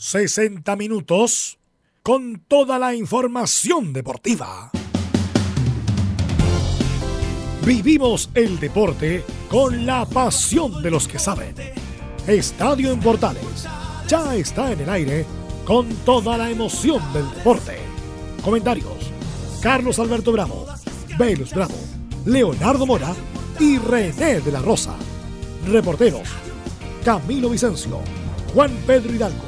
60 minutos con toda la información deportiva. Vivimos el deporte con la pasión de los que saben. Estadio en Portales ya está en el aire con toda la emoción del deporte. Comentarios: Carlos Alberto Bravo, Velus Bravo, Leonardo Mora y René de la Rosa. Reporteros: Camilo Vicencio, Juan Pedro Hidalgo,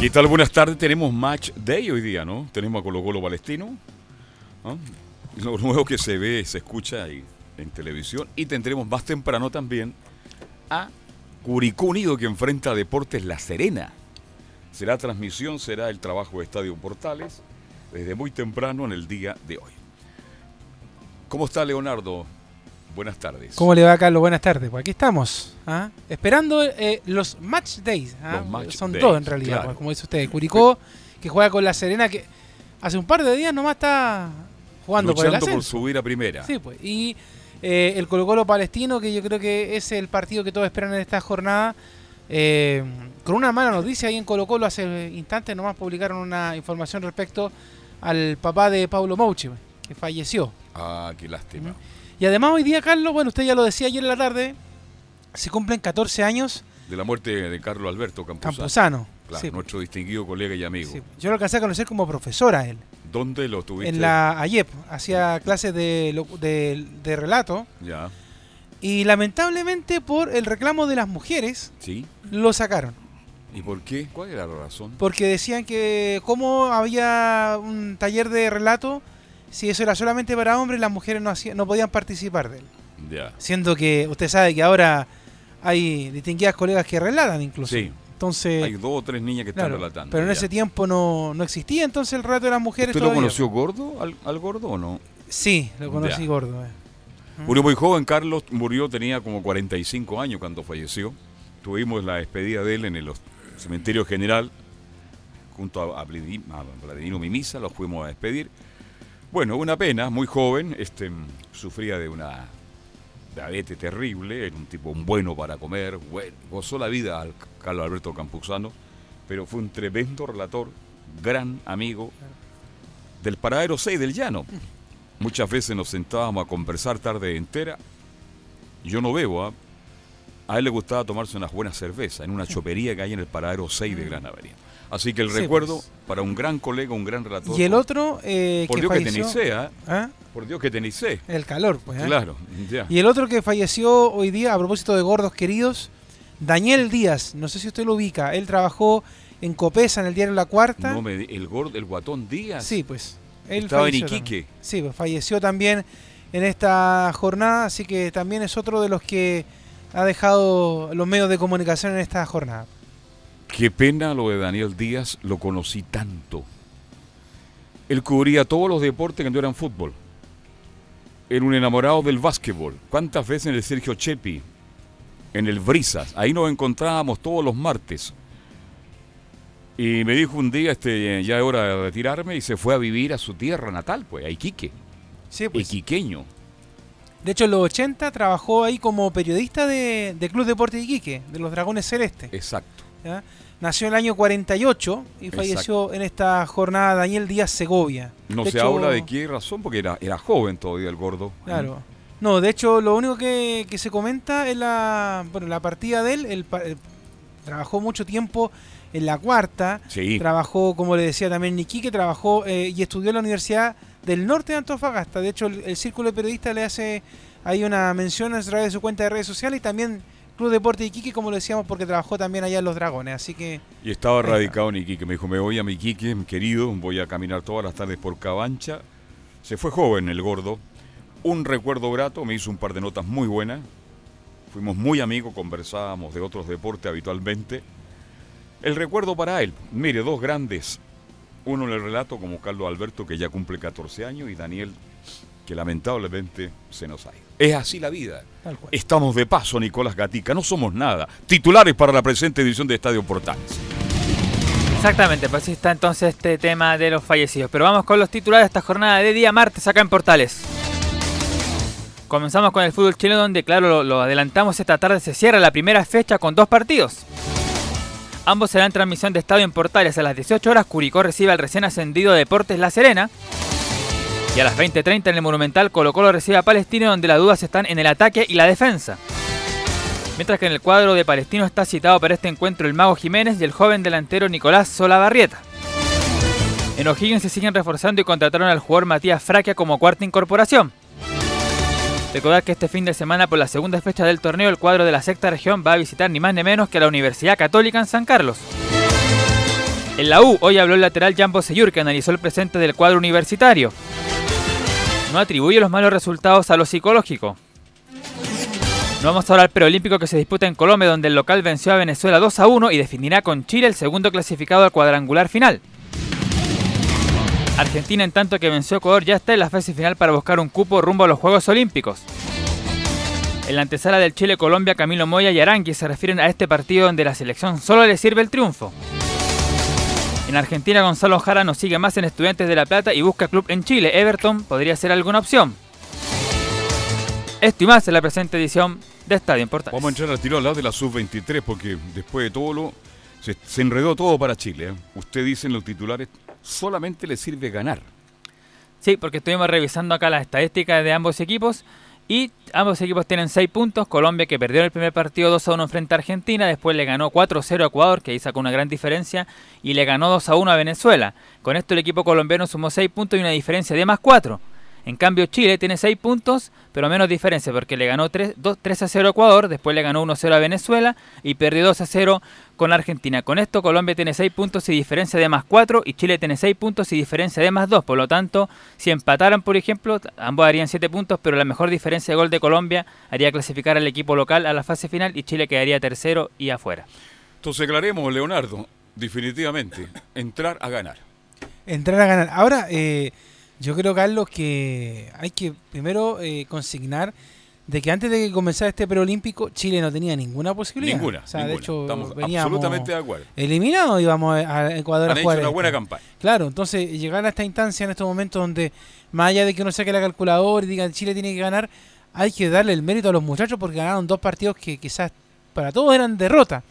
¿Qué tal? Buenas tardes. Tenemos Match Day hoy día, ¿no? Tenemos a Colo Colo Palestino. ¿no? Lo nuevo que se ve, se escucha ahí en televisión. Y tendremos más temprano también a Curicó Unido que enfrenta a Deportes La Serena. Será transmisión, será el trabajo de Estadio Portales desde muy temprano en el día de hoy. ¿Cómo está Leonardo? Buenas tardes. ¿Cómo le va, Carlos? Buenas tardes. Pues aquí estamos, ¿ah? esperando eh, los match days. ¿ah? Los match Son days, dos en realidad, claro. pues, como dice usted. Curicó, que juega con la Serena, que hace un par de días nomás está jugando por el Luchando por, ascenso. subir a primera. Sí, pues. Y eh, el Colo Colo palestino, que yo creo que es el partido que todos esperan en esta jornada. eh, con una mala noticia ahí en Colo Colo hace instantes nomás publicaron una información respecto al papá de Pablo Mouche, que falleció. Ah, qué lástima. Y además hoy día, Carlos, bueno, usted ya lo decía ayer en la tarde, se cumplen 14 años De la muerte de Carlos Alberto Campuzano. Campuzano. Claro, Sí, nuestro distinguido colega y amigo. sí. Yo lo alcancé a conocer como profesor a él. ¿Dónde lo tuviste? En la AYEP, hacía clases de, de, de relato. Ya, Y lamentablemente por el reclamo de las mujeres, sí. lo sacaron. ¿Y por qué? ¿Cuál era la razón? Porque decían que como había un taller de relato, si eso era solamente para hombres, las mujeres no, hacían, no podían participar de él. Ya. Siendo que usted sabe que ahora hay distinguidas colegas que relatan incluso. Sí. Entonces, Hay dos o tres niñas que están relatando. pero en ya. ese tiempo no, no existía entonces el relato de las mujeres. ¿Usted lo conoció gordo? ¿Al, al gordo o no? Sí, lo conocí Ya. gordo. eh. Murió muy joven, Carlos murió, tenía como 45 años cuando falleció. Tuvimos la despedida de él en el cementerio general, junto a, a Vladi- a Vladimiro Mimisa, los fuimos a despedir. Bueno, una pena, muy joven, este, sufría de una diabetes terrible, era un tipo bueno para comer, bueno, gozó la vida al Carlos Alberto Campuzano, pero fue un tremendo relator, gran amigo del paradero 6 del llano. Muchas veces nos sentábamos a conversar tarde entera. Yo no bebo, ¿ah? a él le gustaba tomarse unas buenas cervezas en una chopería que hay en el paradero 6 de Gran Avenida. Así que el Sí, recuerdo pues. para un gran colega, un gran relator. Y el otro eh, Por que Dios que falleció. tenéis sed, ¿ah? ¿Ah? Por Dios que sed. El calor, pues. ¿eh? Claro, ya. Y el otro que falleció hoy día, a propósito de gordos queridos, Daniel Díaz. No sé si usted lo ubica. Él trabajó en Copesa, en el diario La Cuarta. No me el gordo, el guatón Díaz. Sí, pues. Él Estaba en Iquique. también. Sí, pues falleció también en esta jornada, así que también es otro de los que ha dejado los medios de comunicación en esta jornada. Qué pena lo de Daniel Díaz, lo conocí tanto. Él cubría todos los deportes que no eran fútbol. Era un enamorado del básquetbol. ¿Cuántas veces en el Sergio Chepi? En el Brisas. Ahí nos encontrábamos todos los martes. Y me dijo un día, este, ya es hora de retirarme, y se fue a vivir a su tierra natal, pues, a Iquique. Sí, pues. Iquiqueño. De hecho, en los 80 trabajó ahí como periodista de, de Club Deporte Iquique, de los Dragones Celestes. Exacto. ¿Ya? Nació en el año 48 y falleció en esta jornada Daniel Díaz Segovia. No De se hecho- habla de qué razón, porque era, era joven todavía el gordo. Claro. No, de hecho, lo único que, que se comenta es la, bueno, la partida de él. Él él trabajó mucho tiempo en la cuarta. Sí. Trabajó, como le decía también Niki, que trabajó eh, y estudió en la Universidad del Norte de Antofagasta. De hecho, el, el Círculo de Periodistas le hace ahí una mención a través de su cuenta de redes sociales y también Club Deporte Iquique, como lo decíamos, porque trabajó también allá en Los Dragones. Así que Y estaba radicado en Iquique. Me dijo, me voy a mi Iquique, querido, voy a caminar todas las tardes por Cabancha. Se fue joven el gordo. Un recuerdo grato, me hizo un par de notas muy buenas. Fuimos muy amigos, conversábamos de otros deportes habitualmente. El recuerdo para él. Mire, dos grandes. Uno en el relato como Carlos Alberto, que ya cumple 14 años, y Daniel, que lamentablemente se nos ha ido. Es así la vida. Estamos de paso, Nicolás Gatica, no somos nada. Titulares para la presente edición de Estadio Portales. Exactamente, pues así está entonces este tema de los fallecidos. Pero vamos con los titulares de esta jornada de día martes acá en Portales. Comenzamos con el fútbol chileno donde, claro, lo, lo, adelantamos esta tarde, se cierra la primera fecha con dos partidos. Ambos serán transmisión de estadio en Portales. A las 18 horas Curicó recibe al recién ascendido Deportes La Serena. Y a las 20.30 en el Monumental Colo Colo recibe a Palestino donde las dudas están en el ataque y la defensa. Mientras que en el cuadro de Palestino está citado para este encuentro el Mago Jiménez y el joven delantero Nicolás Solabarrieta. En O'Higgins se siguen reforzando y contrataron al jugador Matías Fraquia como cuarta incorporación. Recordar que este fin de semana, por la segunda fecha del torneo, el cuadro de la sexta región va a visitar ni más ni menos que la Universidad Católica en San Carlos. En la U, hoy habló el lateral Jambo Seyur, que analizó el presente del cuadro universitario. No atribuye los malos resultados a lo psicológico. No vamos ahora al preolímpico que se disputa en Colombia, donde el local venció a Venezuela 2 a 1 y definirá con Chile el segundo clasificado al cuadrangular final. Argentina, en tanto que venció a Ecuador, ya está en la fase final para buscar un cupo rumbo a los Juegos Olímpicos. En la antesala del Chile-Colombia, Camilo Moya y Arangui se refieren a este partido donde la selección solo le sirve el triunfo. En Argentina, Gonzalo Jara nos sigue más en Estudiantes de La Plata y busca club en Chile. Everton podría ser alguna opción. Esto y más en la presente edición de Estadio Importante. Vamos a entrar al tiro al lado de la sub-23 porque después de todo lo. Se, se enredó todo para Chile. ¿eh? Usted dice en los titulares, solamente le sirve ganar. Sí, porque estuvimos revisando acá las estadísticas de ambos equipos y ambos equipos tienen 6 puntos. Colombia que perdió el primer partido 2 a 1 frente a Argentina, después le ganó 4 a 0 a Ecuador, que ahí sacó una gran diferencia, y le ganó 2 a 1 a Venezuela. Con esto el equipo colombiano sumó 6 puntos y una diferencia de más 4. En cambio Chile tiene 6 puntos, pero menos diferencia, porque le ganó 3, 2, 3 a 0 a Ecuador, después le ganó 1 a 0 a Venezuela y perdió 2 a 0 con Argentina. Con esto Colombia tiene 6 puntos y diferencia de más 4 y Chile tiene 6 puntos y diferencia de más 2. Por lo tanto, si empataran, por ejemplo, ambos harían 7 puntos, pero la mejor diferencia de gol de Colombia haría clasificar al equipo local a la fase final y Chile quedaría tercero y afuera. Entonces, aclaremos, Leonardo, definitivamente, entrar a ganar. Entrar a ganar. Ahora, eh, yo creo, Carlos, que hay que primero eh, consignar de que antes de que comenzara este preolímpico, Chile no tenía ninguna posibilidad. Ninguna. O sea, ninguna. de hecho, Estamos veníamos absolutamente de acuerdo. eliminados, íbamos a Ecuador Han a hecho jugar. una este. buena campaña. Claro, entonces llegar a esta instancia en estos momentos donde, más allá de que uno saque la calculadora y diga Chile tiene que ganar, hay que darle el mérito a los muchachos porque ganaron dos partidos que quizás para todos eran derrota.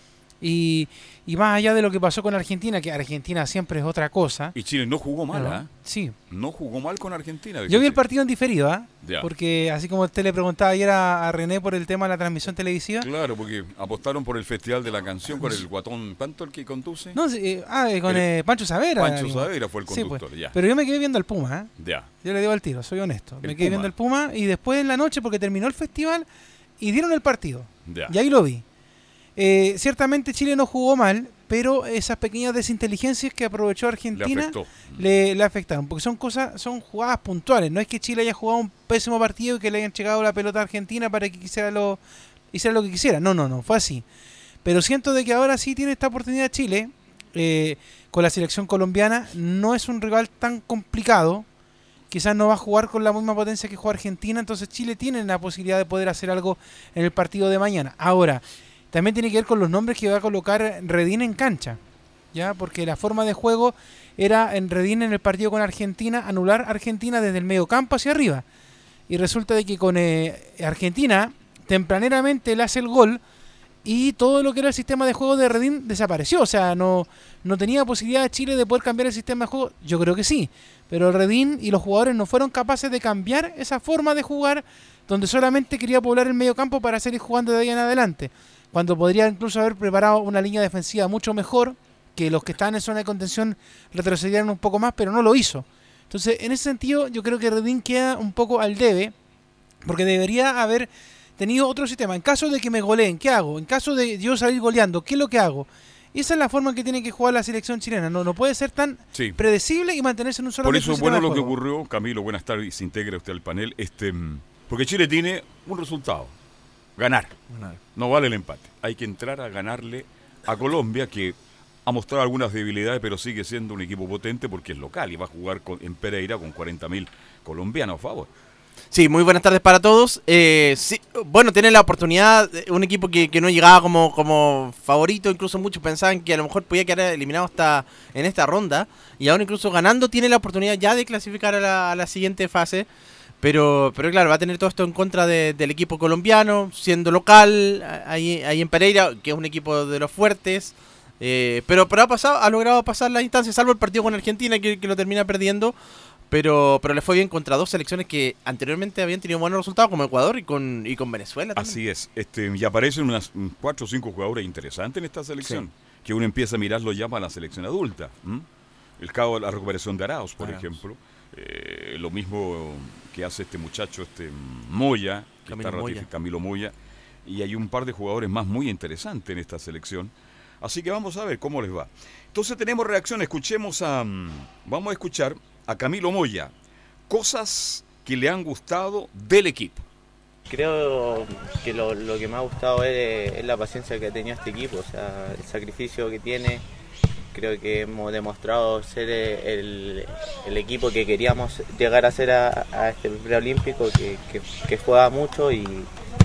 Y, y más allá de lo que pasó con Argentina, que Argentina siempre es otra cosa. Y Chile no jugó mal. ¿ah? Sí. No jugó mal con Argentina. Yo vi el partido en diferido, ¿ah? Ya. Porque así como usted le preguntaba ayer a, a René por el tema de la transmisión televisiva. Claro, porque apostaron por el Festival de la Canción con el guatón. ¿Cuánto el que conduce? No, sí, eh, ah, eh, con El- eh, Pancho Savera. Pancho digo. Saavedra fue el Sí, conductor, pues. ya. Pero yo me quedé viendo al Puma, ¿eh? Ya. Yo le digo al tiro, soy honesto. El me quedé Puma. viendo el Puma y después en la noche, porque terminó el festival y dieron el partido. Ya. Y ahí lo vi. Eh, ciertamente Chile no jugó mal, pero esas pequeñas desinteligencias que aprovechó Argentina le afectaron, porque son cosas, son jugadas puntuales. No es que Chile haya jugado un pésimo partido y que le hayan llegado la pelota a Argentina para que quisiera lo, hiciera lo que quisiera. No, no, no, fue así. Pero siento de que ahora sí tiene esta oportunidad Chile eh, con la selección colombiana. No es un rival tan complicado. Quizás no va a jugar con la misma potencia que juega Argentina. Entonces Chile tiene la posibilidad de poder hacer algo en el partido de mañana. Ahora, también tiene que ver con los nombres que va a colocar Redín en cancha. ¿ya? Porque la forma de juego era en Redín en el partido con Argentina, anular Argentina desde el medio campo hacia arriba. Y resulta de que con eh, Argentina, tempraneramente él hace el gol y todo lo que era el sistema de juego de Redín desapareció. O sea, no, no tenía posibilidad Chile de poder cambiar el sistema de juego. Yo creo que sí. Pero Redín y los jugadores no fueron capaces de cambiar esa forma de jugar donde solamente quería poblar el medio campo para seguir jugando de ahí en adelante. Cuando podría incluso haber preparado una línea defensiva mucho mejor, que los que estaban en zona de contención retrocedieran un poco más, pero no lo hizo. Entonces, en ese sentido, yo creo que Redín queda un poco al debe, porque debería haber tenido otro sistema. En caso de que me goleen, ¿qué hago? En caso de yo salir goleando, ¿qué es lo que hago? Esa es la forma en que tiene que jugar la selección chilena. No, no puede ser tan Sí. predecible y mantenerse en un solo Por eso bueno lo que ocurrió. Camilo, buenas tardes. Se integra usted al panel. Este, mm, porque Chile tiene un resultado. Ganar. No vale el empate. Hay que entrar a ganarle a Colombia que ha mostrado algunas debilidades, pero sigue siendo un equipo potente porque es local y va a jugar con- en Pereira con 40.000 colombianos a favor. Sí, muy buenas tardes para todos. Eh, sí, bueno, tiene la oportunidad, eh, un equipo que, que no llegaba como, como favorito, incluso muchos pensaban que a lo mejor podía quedar eliminado hasta en esta ronda, y ahora incluso ganando tiene la oportunidad ya de clasificar a la, a la siguiente fase. Pero, pero claro, va a tener todo esto en contra de- del equipo colombiano, siendo local, ahí, ahí en Pereira, que es un equipo de los fuertes. Eh, pero, pero ha pasado, ha logrado pasar la instancia, salvo el partido con Argentina, que, que lo termina perdiendo. Pero, pero le fue bien contra dos selecciones que anteriormente habían tenido buenos resultados, como Ecuador y con, y con Venezuela. también. Así es. Este, y aparecen unas mm, cuatro o cinco jugadores interesantes en esta selección. Que uno empieza a mirarlo ya para la selección adulta. ¿m? El cabo de la recuperación de Arauz, por Arauz. ejemplo. Eh, lo mismo que hace este muchacho, este Moya, que Camilo está Moya. Camilo Moya. Y hay un par de jugadores más muy interesantes en esta selección. Así que vamos a ver cómo les va. Entonces tenemos reacción. Escuchemos a. mm, Vamos a escuchar a Camilo Moya. Cosas que le han gustado del equipo. Creo que lo, lo que me ha gustado es, es la paciencia que ha tenido este equipo, o sea, el sacrificio que tiene. Creo que hemos demostrado ser el, el equipo que queríamos llegar a ser a, a este preolímpico, que, que, que juega mucho y,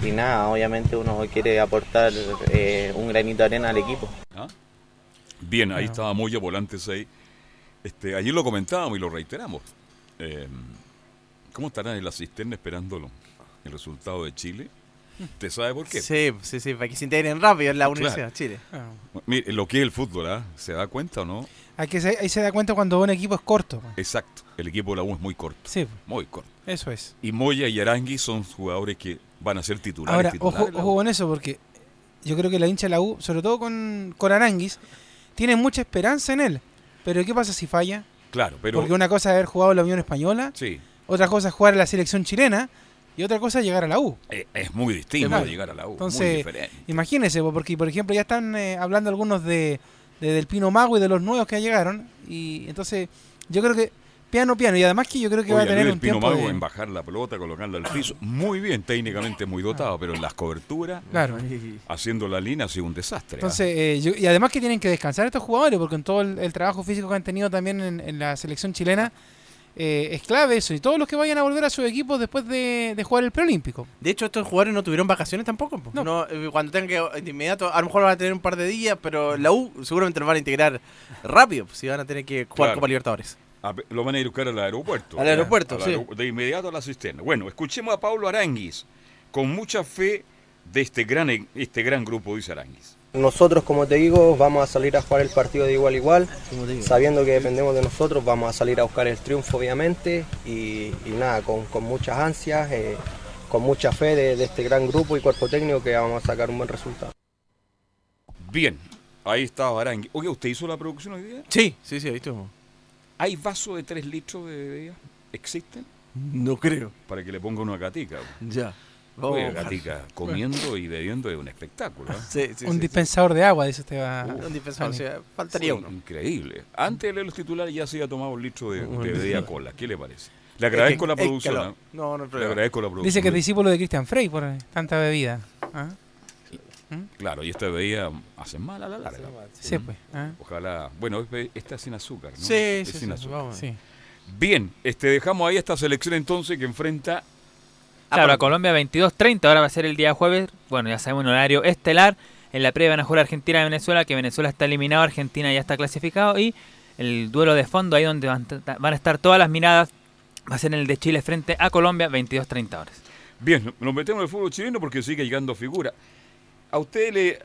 y nada, obviamente uno quiere aportar eh, un granito de arena al equipo. ¿Ah? Bien, ahí estaba Moya, volante 6. Este, ayer lo comentábamos y lo reiteramos. Eh, ¿Cómo estarán en la cisterna esperándolo? El resultado de Chile. ¿Usted sabe por qué? Sí, sí, sí, para que se integren rápido en la Claro. Universidad de Chile. Ah. Mire, lo que es el fútbol, ¿ah? ¿Se da cuenta o no? Hay que se- ahí se da cuenta cuando un equipo es corto. Exacto. El equipo de la U es muy corto. Sí, Muy corto. eso es. Y Moya y Arangui son jugadores que van a ser titulares. Ahora, titulares ojo, ojo con eso, porque yo creo que la hincha de la U, sobre todo con, con Aranguis, tiene mucha esperanza en él. Pero ¿qué pasa si falla? Claro, pero. Porque una cosa es haber jugado en la Unión Española, Sí, otra cosa es jugar en la selección chilena y otra cosa es llegar a la U. eh, es muy distinto Claro. llegar a la U. muy Entonces, diferente. Imagínense, po, porque por ejemplo ya están eh, hablando algunos de, de Del Pino Mago y de los nuevos que llegaron. Y entonces yo creo que piano, piano. Y además que yo creo que va a tener Luis un Pino tiempo Mago de- en bajar la pelota, colocarla al piso. Muy bien, técnicamente muy dotado, pero en las coberturas, Claro. haciendo la línea, ha sido un desastre. ¿ah? Entonces, eh, yo- y además que tienen que descansar estos jugadores, porque en todo el, el trabajo físico que han tenido también en, en la selección chilena, eh, es clave eso. Y todos los que vayan a volver a sus equipos después de, de jugar el preolímpico. De hecho, estos jugadores no tuvieron vacaciones tampoco. po. No. No, eh, cuando tengan que de inmediato, a lo mejor van a tener un par de días, pero la U seguramente lo van a integrar rápido, pues, si van a tener que jugar Claro. Copa Libertadores. A Lo van a ir a buscar al aeropuerto. Al aeropuerto, sí. De inmediato a la cisterna. Bueno, escuchemos a Pablo Aranguis, con mucha fe de este gran, este gran grupo, dice Aranguis. Nosotros, como te digo, vamos a salir a jugar el partido de igual a igual, sabiendo que dependemos de nosotros, vamos a salir a buscar el triunfo, obviamente, y, y nada, con, con muchas ansias, eh, con mucha fe de, de este gran grupo y cuerpo técnico que vamos a sacar un buen resultado. Bien, ahí estaba Aranguis. Oye, ¿usted hizo la producción hoy día? Sí, sí, sí, ahí estuvo. ¿Hay vasos de 3 litros de bebida? ¿Existen? No creo. Para que le ponga una gatica. Ya. Oye, buscar. gatica comiendo y bebiendo es un espectáculo. ¿ah? Sí, sí, un sí, dispensador de agua, dice usted. Va, sí. Un dispensador, o sea, faltaría uno. Increíble. Antes de leer los titulares ya se había tomado un litro de, bebida cola. ¿Qué le parece? Le agradezco Es la es producción. que ¿ah? no, no, no Le agradezco la producción. Dice que es discípulo de Christian Frey por eh, tanta bebida. ¿Ah? Claro, y esta bebida hace mal a la larga. Sí, pues. ¿ah? Ojalá. Bueno, esta es sin azúcar, ¿no? Sí, Es sí, sin sí, azúcar. vamos. Sí. Bien, este, dejamos ahí esta selección entonces que enfrenta. Claro, Ah, a Colombia 22.30, ahora va a ser el día jueves. Bueno, ya sabemos un horario estelar. En la previa van a jugar Argentina y Venezuela, que Venezuela está eliminado, Argentina ya está clasificado. Y el duelo de fondo, ahí donde van, a- van a estar todas las miradas, va a ser el de Chile frente a Colombia, 22.30 horas. Bien, nos metemos en el fútbol chileno porque sigue llegando figura. ¿A usted le,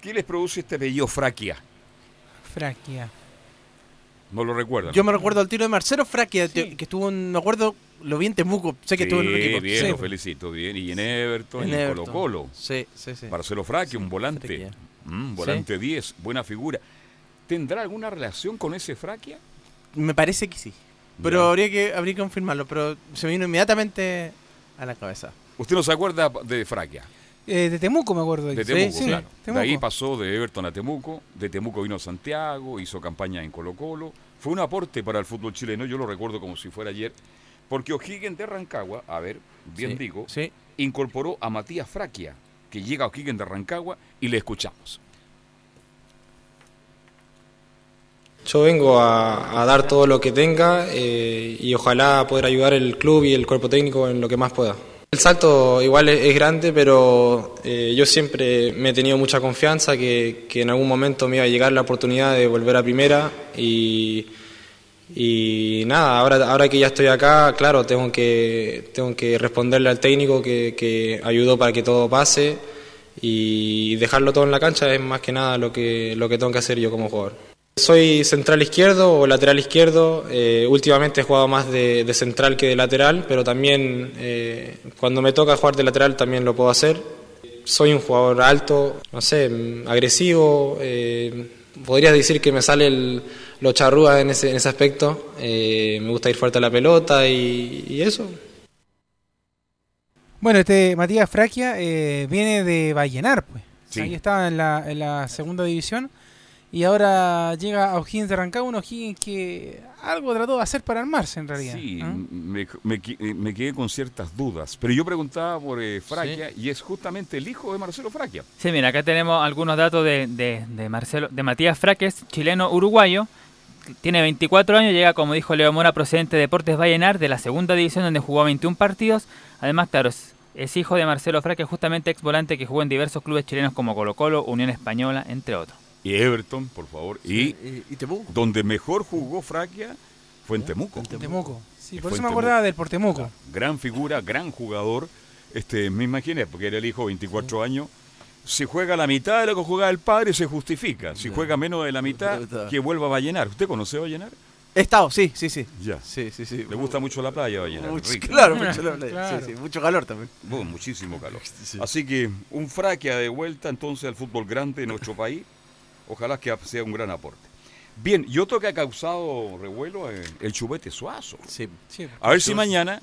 qué les produce este apellido Fraquia? Fraquia. No lo recuerdan. Yo me recuerdo al tiro de Marcelo Fraquia, que que estuvo en, me acuerdo, lo vi en Temuco, sé que estuvo en un equipo. bien, Sí. lo felicito, bien. Y en Everton, En y en Everton. Colo Colo. Sí, sí, sí. Marcelo Fraquia, un volante. Mm, volante 10, buena figura. ¿Tendrá alguna relación con ese Fraquia? Me parece que sí. Pero habría que, habría que confirmarlo, pero se me vino inmediatamente a la cabeza. ¿Usted no se acuerda de Fraquia? Eh, de Temuco me acuerdo. De Sí, Temuco, sí, claro. Temuco. De ahí pasó de Everton a Temuco, de Temuco vino a Santiago, hizo campaña en Colo Colo. Fue un aporte para el fútbol chileno, yo lo recuerdo como si fuera ayer, porque O'Higgins de Rancagua, a ver, bien Sí, digo, Sí. incorporó a Matías Fraquia, que llega a O'Higgins de Rancagua y le escuchamos. Yo vengo a, a dar todo lo que tenga eh, y ojalá poder ayudar el club y el cuerpo técnico en lo que más pueda. El salto igual es, es grande, pero eh, yo siempre me he tenido mucha confianza que, que en algún momento me iba a llegar la oportunidad de volver a primera y, y nada, ahora, ahora que ya estoy acá, claro, tengo que, tengo que responderle al técnico que, que ayudó para que todo pase y dejarlo todo en la cancha es más que nada lo que, lo que tengo que hacer yo como jugador. Soy central izquierdo o lateral izquierdo. eh, últimamente he jugado más de, de central que de lateral, pero también eh, cuando me toca jugar de lateral también lo puedo hacer. Soy un jugador alto, no sé, agresivo. eh, podrías decir que me sale el, lo charrúa en ese, en ese aspecto. eh, me gusta ir fuerte a la pelota y, y eso. Bueno, este Matías Fraquia eh, viene de Vallenar, pues. Sí. Ahí estaba en la, en la segunda división. Y ahora llega a O'Higgins de Rancagua, un O'Higgins que algo trató de hacer para armarse en realidad. Sí, ¿ah? me, eh, me quedé con ciertas dudas. Pero yo preguntaba por eh, Fraquia y es justamente el hijo de Marcelo Fraquia. Sí, mira, acá tenemos algunos datos de, de, de Marcelo, de Matías Fraques, chileno uruguayo. Tiene 24 años, llega, como dijo Leo Mora, procedente de Deportes Vallenar, de la segunda división, donde jugó 21 partidos. Además, claro, es, es hijo de Marcelo Fraques, justamente ex volante que jugó en diversos clubes chilenos como Colo Colo, Unión Española, entre otros. Y Everton, por favor. Y y, y Temuco. donde mejor jugó Fraquia fue en Temuco. Temuco. Sí, por eso en me acordaba del Portemuco. Gran figura, gran jugador. Este, me imaginé, porque era el hijo, 24 años. Si juega la mitad de lo que juega el padre, se justifica. Si juega menos de la mitad, que vuelva a Vallenar. ¿Usted conoce a Vallenar? He estado, sí, sí, sí. Ya. Sí, sí, sí. Le gusta mucho la playa, Vallenar. Mucho- rica. claro, mucho, la playa, Claro. sí, sí, mucho calor también. Bueno, muchísimo calor. Así que un fraquea de vuelta entonces al fútbol grande de nuestro país. Ojalá que sea un gran aporte. Bien, y otro que ha causado revuelo es el chupete suazo. Sí. Sí. A ver si mañana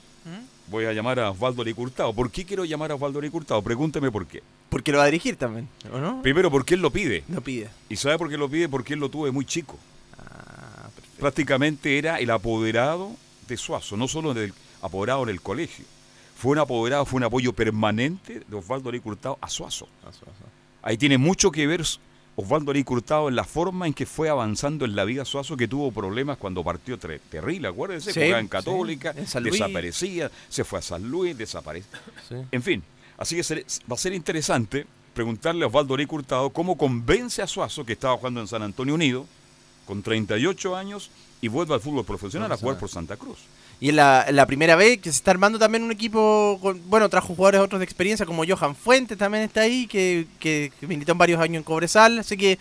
voy a llamar a Osvaldo Licurtado. ¿Por qué quiero llamar a Osvaldo Licurtado? Pregúnteme por qué. Porque lo va a dirigir también, ¿o no? Primero, porque él lo pide. No pide. ¿Y sabe por qué lo pide? Porque él lo tuvo de muy chico. Ah, perfecto. Prácticamente era el apoderado de Suazo, no solo del apoderado en el colegio. Fue un apoderado, fue un apoyo permanente de Osvaldo Licurtado a Suazo. Ahí tiene mucho que ver Osvaldo Ari Hurtado en la forma en que fue avanzando en la vida Suazo, que tuvo problemas cuando partió terrible, acuérdense, Sí, en sí, Católica, en San Luis. desaparecía, se fue a San Luis, desapareció. Sí. En fin, así que va a ser interesante preguntarle a Osvaldo Ari Hurtado cómo convence a Suazo, que estaba jugando en San Antonio Unido, con 38 años, y vuelve al fútbol profesional a jugar por Santa Cruz. Y en la, en la primera vez que se está armando también un equipo, con, bueno, trajo jugadores otros de experiencia, como Johan Fuentes también está ahí, que, que, que militó en varios años en Cobresal, así que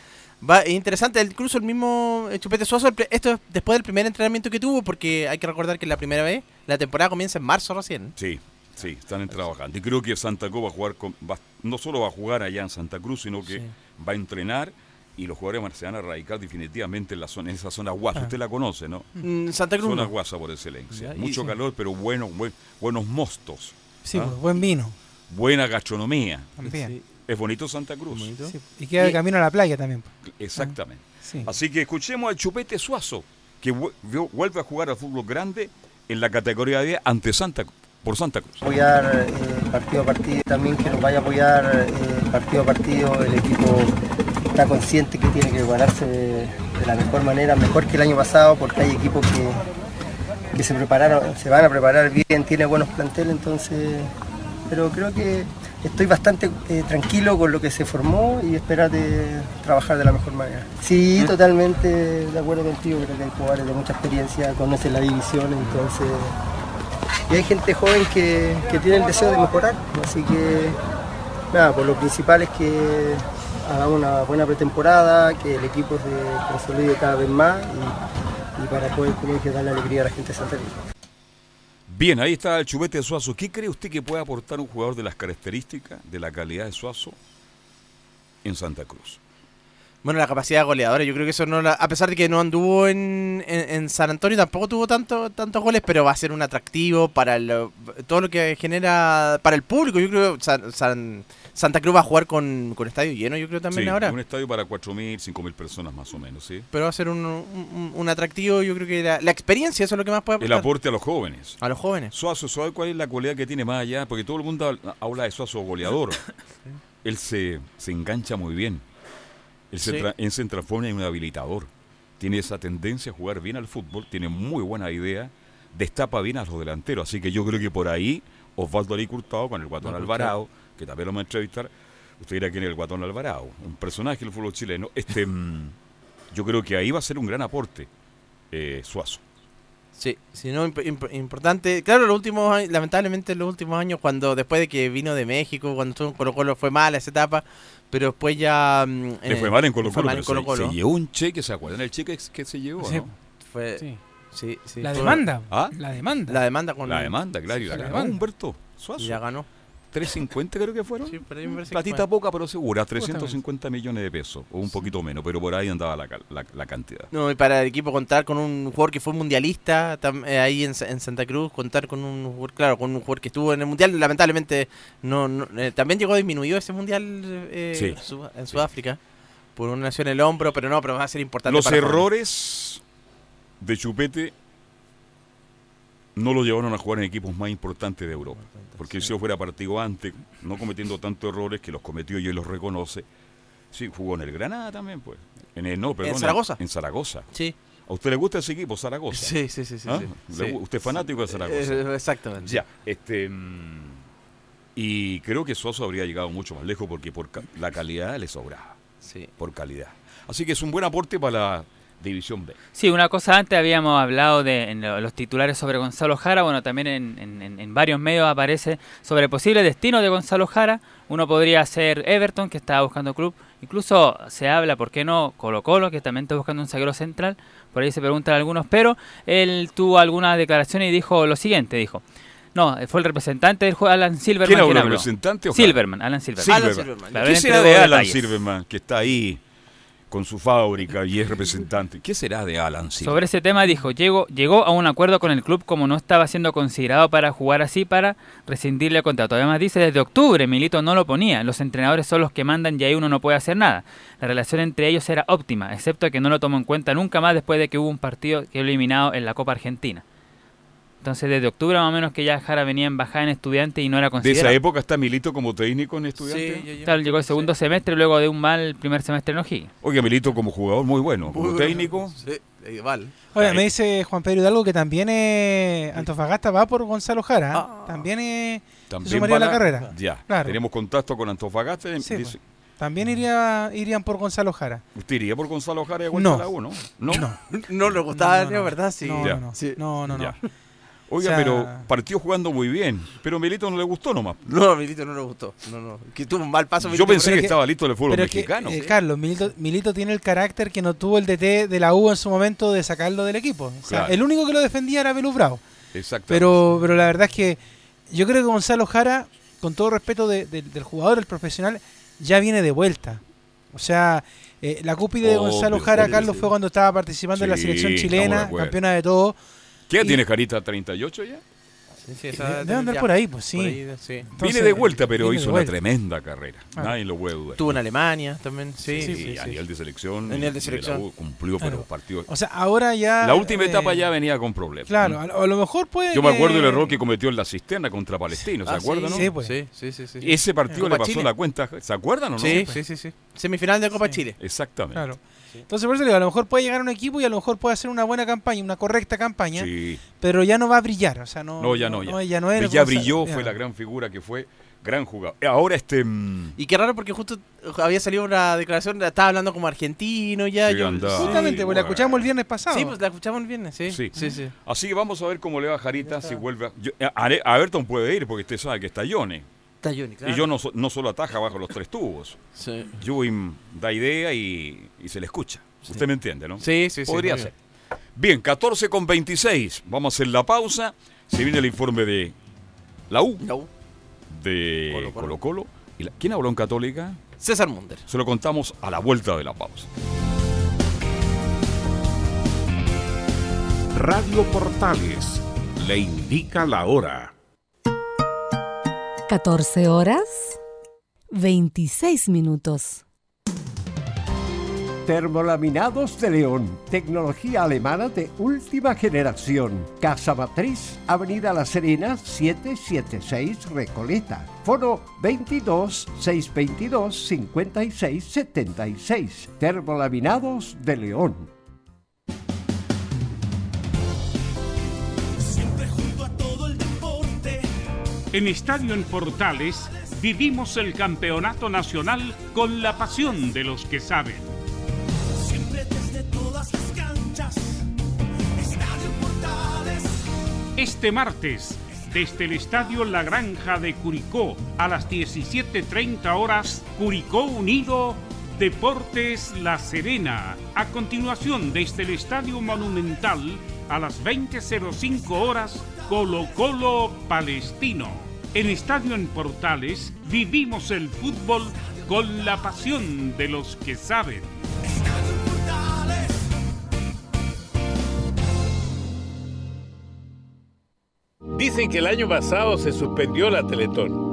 va, es interesante, incluso el mismo eh, Chupete Suazo, esto es después del primer entrenamiento que tuvo, porque hay que recordar que la primera vez, la temporada comienza en marzo recién. Sí, sí, están en trabajando. Y creo que Santa Cruz va a jugar, con, va- no solo va a jugar allá en Santa Cruz, sino que Sí. va a entrenar y los jugadores se van a radicar definitivamente en, la zona, en esa zona guasa. Usted la conoce, ¿no? Mm, Santa Cruz. Zona no. guasa por excelencia. Ya, Mucho sí. calor, pero bueno, buen- buenos mostos. Sí, ¿Ah? buen vino Buena gastronomía. también. Sí, Es bonito Santa Cruz. bonito. Sí, Y queda de camino a la playa también. pues. Exactamente. Sí. Así que escuchemos al Chupete Suazo, que vu- vuelve a jugar al fútbol grande en la categoría D ante Santa por Santa Cruz. apoyar eh, partido a partido, también que nos vaya a apoyar eh, partido a partido, el equipo está consciente que tiene que prepararse de, de la mejor manera, mejor que el año pasado, porque hay equipos que, que se prepararon, se van a preparar bien, tiene buenos planteles, entonces, pero creo que estoy bastante eh, tranquilo con lo que se formó y esperar de trabajar de la mejor manera. Sí, totalmente de acuerdo contigo, creo que hay jugadores de mucha experiencia, conocen la división, entonces y hay gente joven que, que tiene el deseo de mejorar. Así que, nada, por lo principal es que hagamos una buena pretemporada, que el equipo se consolide cada vez más y, y para poder, como dije, darle alegría a la gente de Santa Cruz. Bien, ahí está el chubete de Suazo. ¿Qué cree usted que puede aportar un jugador de las características, de la calidad de Suazo en Santa Cruz? Bueno, la capacidad goleadora, yo creo que eso no la, a pesar de que no anduvo en, en, en San Antonio, tampoco tuvo tanto, tantos goles, pero va a ser un atractivo para el- todo lo que genera para el público. Yo creo que San- San- Santa Cruz va a jugar con, con estadio lleno, yo creo también Sí, ahora. un estadio para 4.000, 5.000 personas más o menos, ¿sí? Pero va a ser un, un- un atractivo, yo creo que la, la experiencia, eso es lo que más puede El aportar aporte a los jóvenes. a los jóvenes. Suazo, ¿sabe cuál es la cualidad que tiene más allá? Porque todo el mundo habla- de Suazo goleador. Él se, se engancha muy bien. Él se, Sí. en un habilitador. tiene esa tendencia a jugar bien al fútbol, tiene muy buena idea, destapa bien a los delanteros. Así que yo creo que por ahí Osvaldo Ari Curtado con el Guatón Alvarado, que también lo vamos a entrevistar. Usted dirá quién es el Guatón Alvarado, un personaje del fútbol chileno. Este, mm, yo creo que ahí va a ser un gran aporte eh, Suazo. Sí, sí, no, imp- imp- importante. Claro, los últimos años, lamentablemente los últimos años, cuando después de que vino de México, cuando estuvo en Colo Colo fue mala esa etapa, pero después ya... mm, Le eh, fue mal en Colo Colo, mal en pero se- Colo-Colo. se, llevó un cheque, ¿se acuerdan el cheque que se llevó? Sí. no? Fue- Sí. sí, sí, La demanda. ¿Ah? La demanda. La demanda con... La demanda, claro, y la la ganó demanda. Humberto Suazo. Y ya ganó. 350 creo que fueron. Sí, pero me Platita poca, pero segura, 350 millones de pesos, o un poquito menos, pero por ahí andaba la, cal- la- la cantidad. No, y para el equipo contar con un jugador que fue mundialista tam- eh, ahí en, en Santa Cruz, contar con un jugador, claro, con un jugador que estuvo en el mundial, lamentablemente no, no- eh, también llegó disminuido ese mundial eh, Sí. Su- en Sudáfrica por una lesión en el hombro, pero no, pero va a ser importante. Los para errores de Chupete no lo llevaron a jugar en equipos más importantes de Europa. Porque si fuera partido antes, no cometiendo tantos errores que los cometió y él los reconoce. Sí, jugó en el Granada también, pues. En el, no, perdón, Zaragoza? En Zaragoza. Sí, ¿A usted le gusta ese equipo, Zaragoza? sí, sí, sí. sí, ¿Ah? sí. ¿Le Sí. gu- ¿Usted es fanático de Zaragoza? Eh, exactamente. Ya, este. mm, Y creo que Soso habría llegado mucho más lejos porque por la calidad le sobraba. Sí. Por calidad. Así que es un buen aporte para la División B. Sí, una cosa antes habíamos hablado de en lo- los titulares sobre Gonzalo Jara, bueno, también en, en- en- en varios medios aparece sobre el posible destino de Gonzalo Jara. Uno podría ser Everton, que está buscando club. Incluso se habla, ¿por qué no? Colo Colo, que también está buscando un zaguero central. Por ahí se preguntan algunos, pero él tuvo algunas declaraciones y dijo lo siguiente, dijo. No, fue el representante del juego, Alan Silverman. ¿Quién quien habló? habló. ¿Representante o? Silverman, Alan Silverman. Silverman. Alan Silverman. ¿Qué será de Alan detalles. Silverman, que está ahí con su fábrica y es representante? ¿Qué será de Alan? Sobre ese tema dijo, llegó, llegó a un acuerdo con el club como no estaba siendo considerado para jugar así para rescindirle el contrato. Además dice, desde octubre Milito no lo ponía, los entrenadores son los que mandan y ahí uno no puede hacer nada. La relación entre ellos era óptima, excepto que no lo tomó en cuenta nunca más después de que hubo un partido que eliminado en la Copa Argentina. Entonces desde octubre más o menos que ya Jara venía en bajada en estudiante y no era de considerado. esa época está Milito como técnico en estudiante. Sí, yo- yo- Claro, llegó el segundo semestre luego de un mal primer semestre en O'Higgins. Oiga, Milito como jugador muy bueno, como Muy bueno. técnico. Sí, vale. Oye, Ahí. me dice Juan Pedro Hidalgo que también eh, Antofagasta va por Gonzalo Jara. ¿eh? Ah. También eh, También sumaría va a la carrera. Ya, Claro. tenemos contacto con Antofagasta. Sí, dice- también iría, irían por Gonzalo Jara. ¿Usted iría por Gonzalo Jara y a No. la U, no? No. No le gustaba, No, no, no. ¿verdad? Sí. No, Ya. no, no. Sí. No, no, no. Ya. Oiga, O sea- pero partió jugando muy bien. Pero a Milito no le gustó nomás. No, a Milito no le gustó. No, no. Que tuvo un mal paso. Yo pensé que, que- estaba listo el fútbol Pero es que, mexicano. eh, Carlos, Milito, Milito tiene el carácter que no tuvo el DT de la U en su momento de sacarlo del equipo. O sea, Claro. el único que lo defendía era Belus Bravo. Exacto. Pero, pero la verdad es que yo creo que Gonzalo Jara, con todo respeto de- de- del jugador, el profesional, ya viene de vuelta. O sea, eh, la cúpide de Gonzalo Jara, Carlos, fue cuando estaba participando en la selección chilena, campeona de todo. ¿Qué y- tiene Jarita? ¿38 ya? Sí, sí, Eh, esa- Debe andar ya. por ahí, pues sí. Por ahí, sí. Entonces, Viene de vuelta, pero hizo una tremenda carrera. Claro. Nadie lo puede dudar. Estuvo en Alemania también. Sí, Sí, sí, sí. a sí. nivel de selección. A nivel de selección. U cumplió, pero Claro. partió. O sea, ahora ya. La última eh, etapa ya venía con problemas. Claro, a, a lo mejor puede. Yo me acuerdo del error que cometió en la cisterna contra Palestino, ¿se Ah, acuerdan? sí, no? Sí, pues. Sí, sí, sí. sí. Ese partido le pasó Chile. la cuenta. ¿Se acuerdan o no? Sí, sí, sí, sí. Semifinal de Copa. Chile. Exactamente. Claro. Entonces, por eso le digo, a lo mejor puede llegar a un equipo y a lo mejor puede hacer una buena campaña, una correcta campaña, Sí. pero ya no va a brillar. O sea, no, No, ya no, ya. ya no es ya brilló, ya. fue la gran figura que fue, gran jugador. Ahora este... mm, Y qué raro porque justo había salido una declaración, estaba hablando como argentino ya. Sí, yo-. Justamente, Sí, pues la escuchamos el viernes pasado. Sí, pues la escuchamos el viernes, sí. Sí. Sí, sí. Así que vamos a ver cómo le va a Jarita si vuelve a... yo- a, a Everton puede ir porque usted sabe que está Johnny. Está Johnny, claro. Y yo no, so- no solo ataja bajo los tres tubos. Sí, Ewing da idea y, y se le escucha. Usted me entiende, ¿no? sí, sí. sí, Podría ser. bien. Bien, 14 con 26. Vamos a hacer la pausa. Se viene el informe de la U, La U. de Colo Colo. Colo Colo. ¿Y la- ¿Quién habló en Católica? César Munder. Se lo contamos a la vuelta de la pausa. Radio Portales le indica la hora. 14 horas 26 minutos. Termolaminados de León, tecnología alemana de última generación. Casa Matriz, Avenida La Serena, 776 Recoleta. Foro 22 622 56 76. Termolaminados de León. En Estadio en Portales vivimos el campeonato nacional con la pasión de los que saben. Siempre desde todas las canchas. Estadio Portales. Este martes, desde el Estadio La Granja de Curicó a las 17.30 horas, Curicó Unido, Deportes La Serena. A continuación, desde el Estadio Monumental a las 20.05 horas, Colo Colo Palestino. En Estadio en Portales vivimos el fútbol con la pasión de los que saben. Dicen que el año pasado se suspendió la Teletón,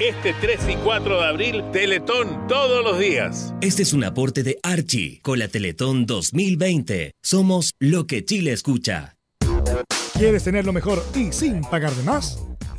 Este 3 y 4 de abril, Teletón todos los días. Este es un aporte de Archie con la Teletón 2020. Somos lo que Chile escucha. ¿Quieres tener lo mejor y sin pagar de más?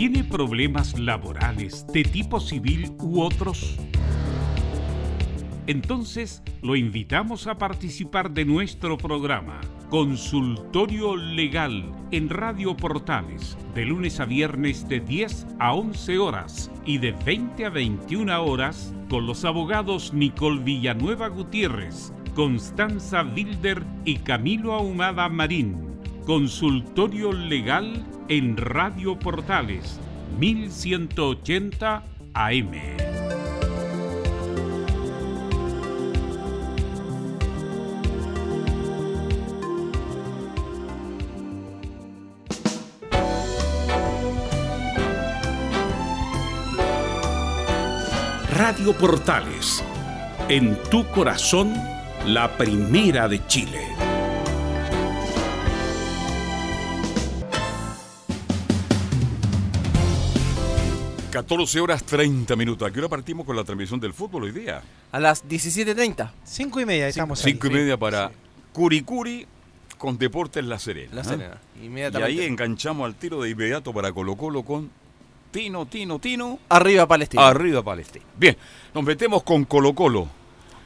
¿Tiene problemas laborales de tipo civil u otros? Entonces lo invitamos a participar de nuestro programa Consultorio Legal en Radio Portales de lunes a viernes de 10 a 11 horas y de 20 a 21 horas con los abogados Nicole Villanueva Gutiérrez, Constanza Wilder y Camilo Ahumada Marín. Consultorio Legal en Radio Portales 1180 AM. Radio Portales, en tu corazón, la primera de Chile. 14 horas 30 minutos. ¿A qué hora partimos con la transmisión del fútbol hoy día? A las 17.30. 5 y media estamos 5 y media para Curicuri con Deportes La Serena. La ¿ah? Serena. Y Inmediatamente. ahí enganchamos al tiro de inmediato para Colo Colo con Tino, Tino, Tino. Arriba Palestina. Arriba Palestina. Bien, nos metemos con Colo Colo.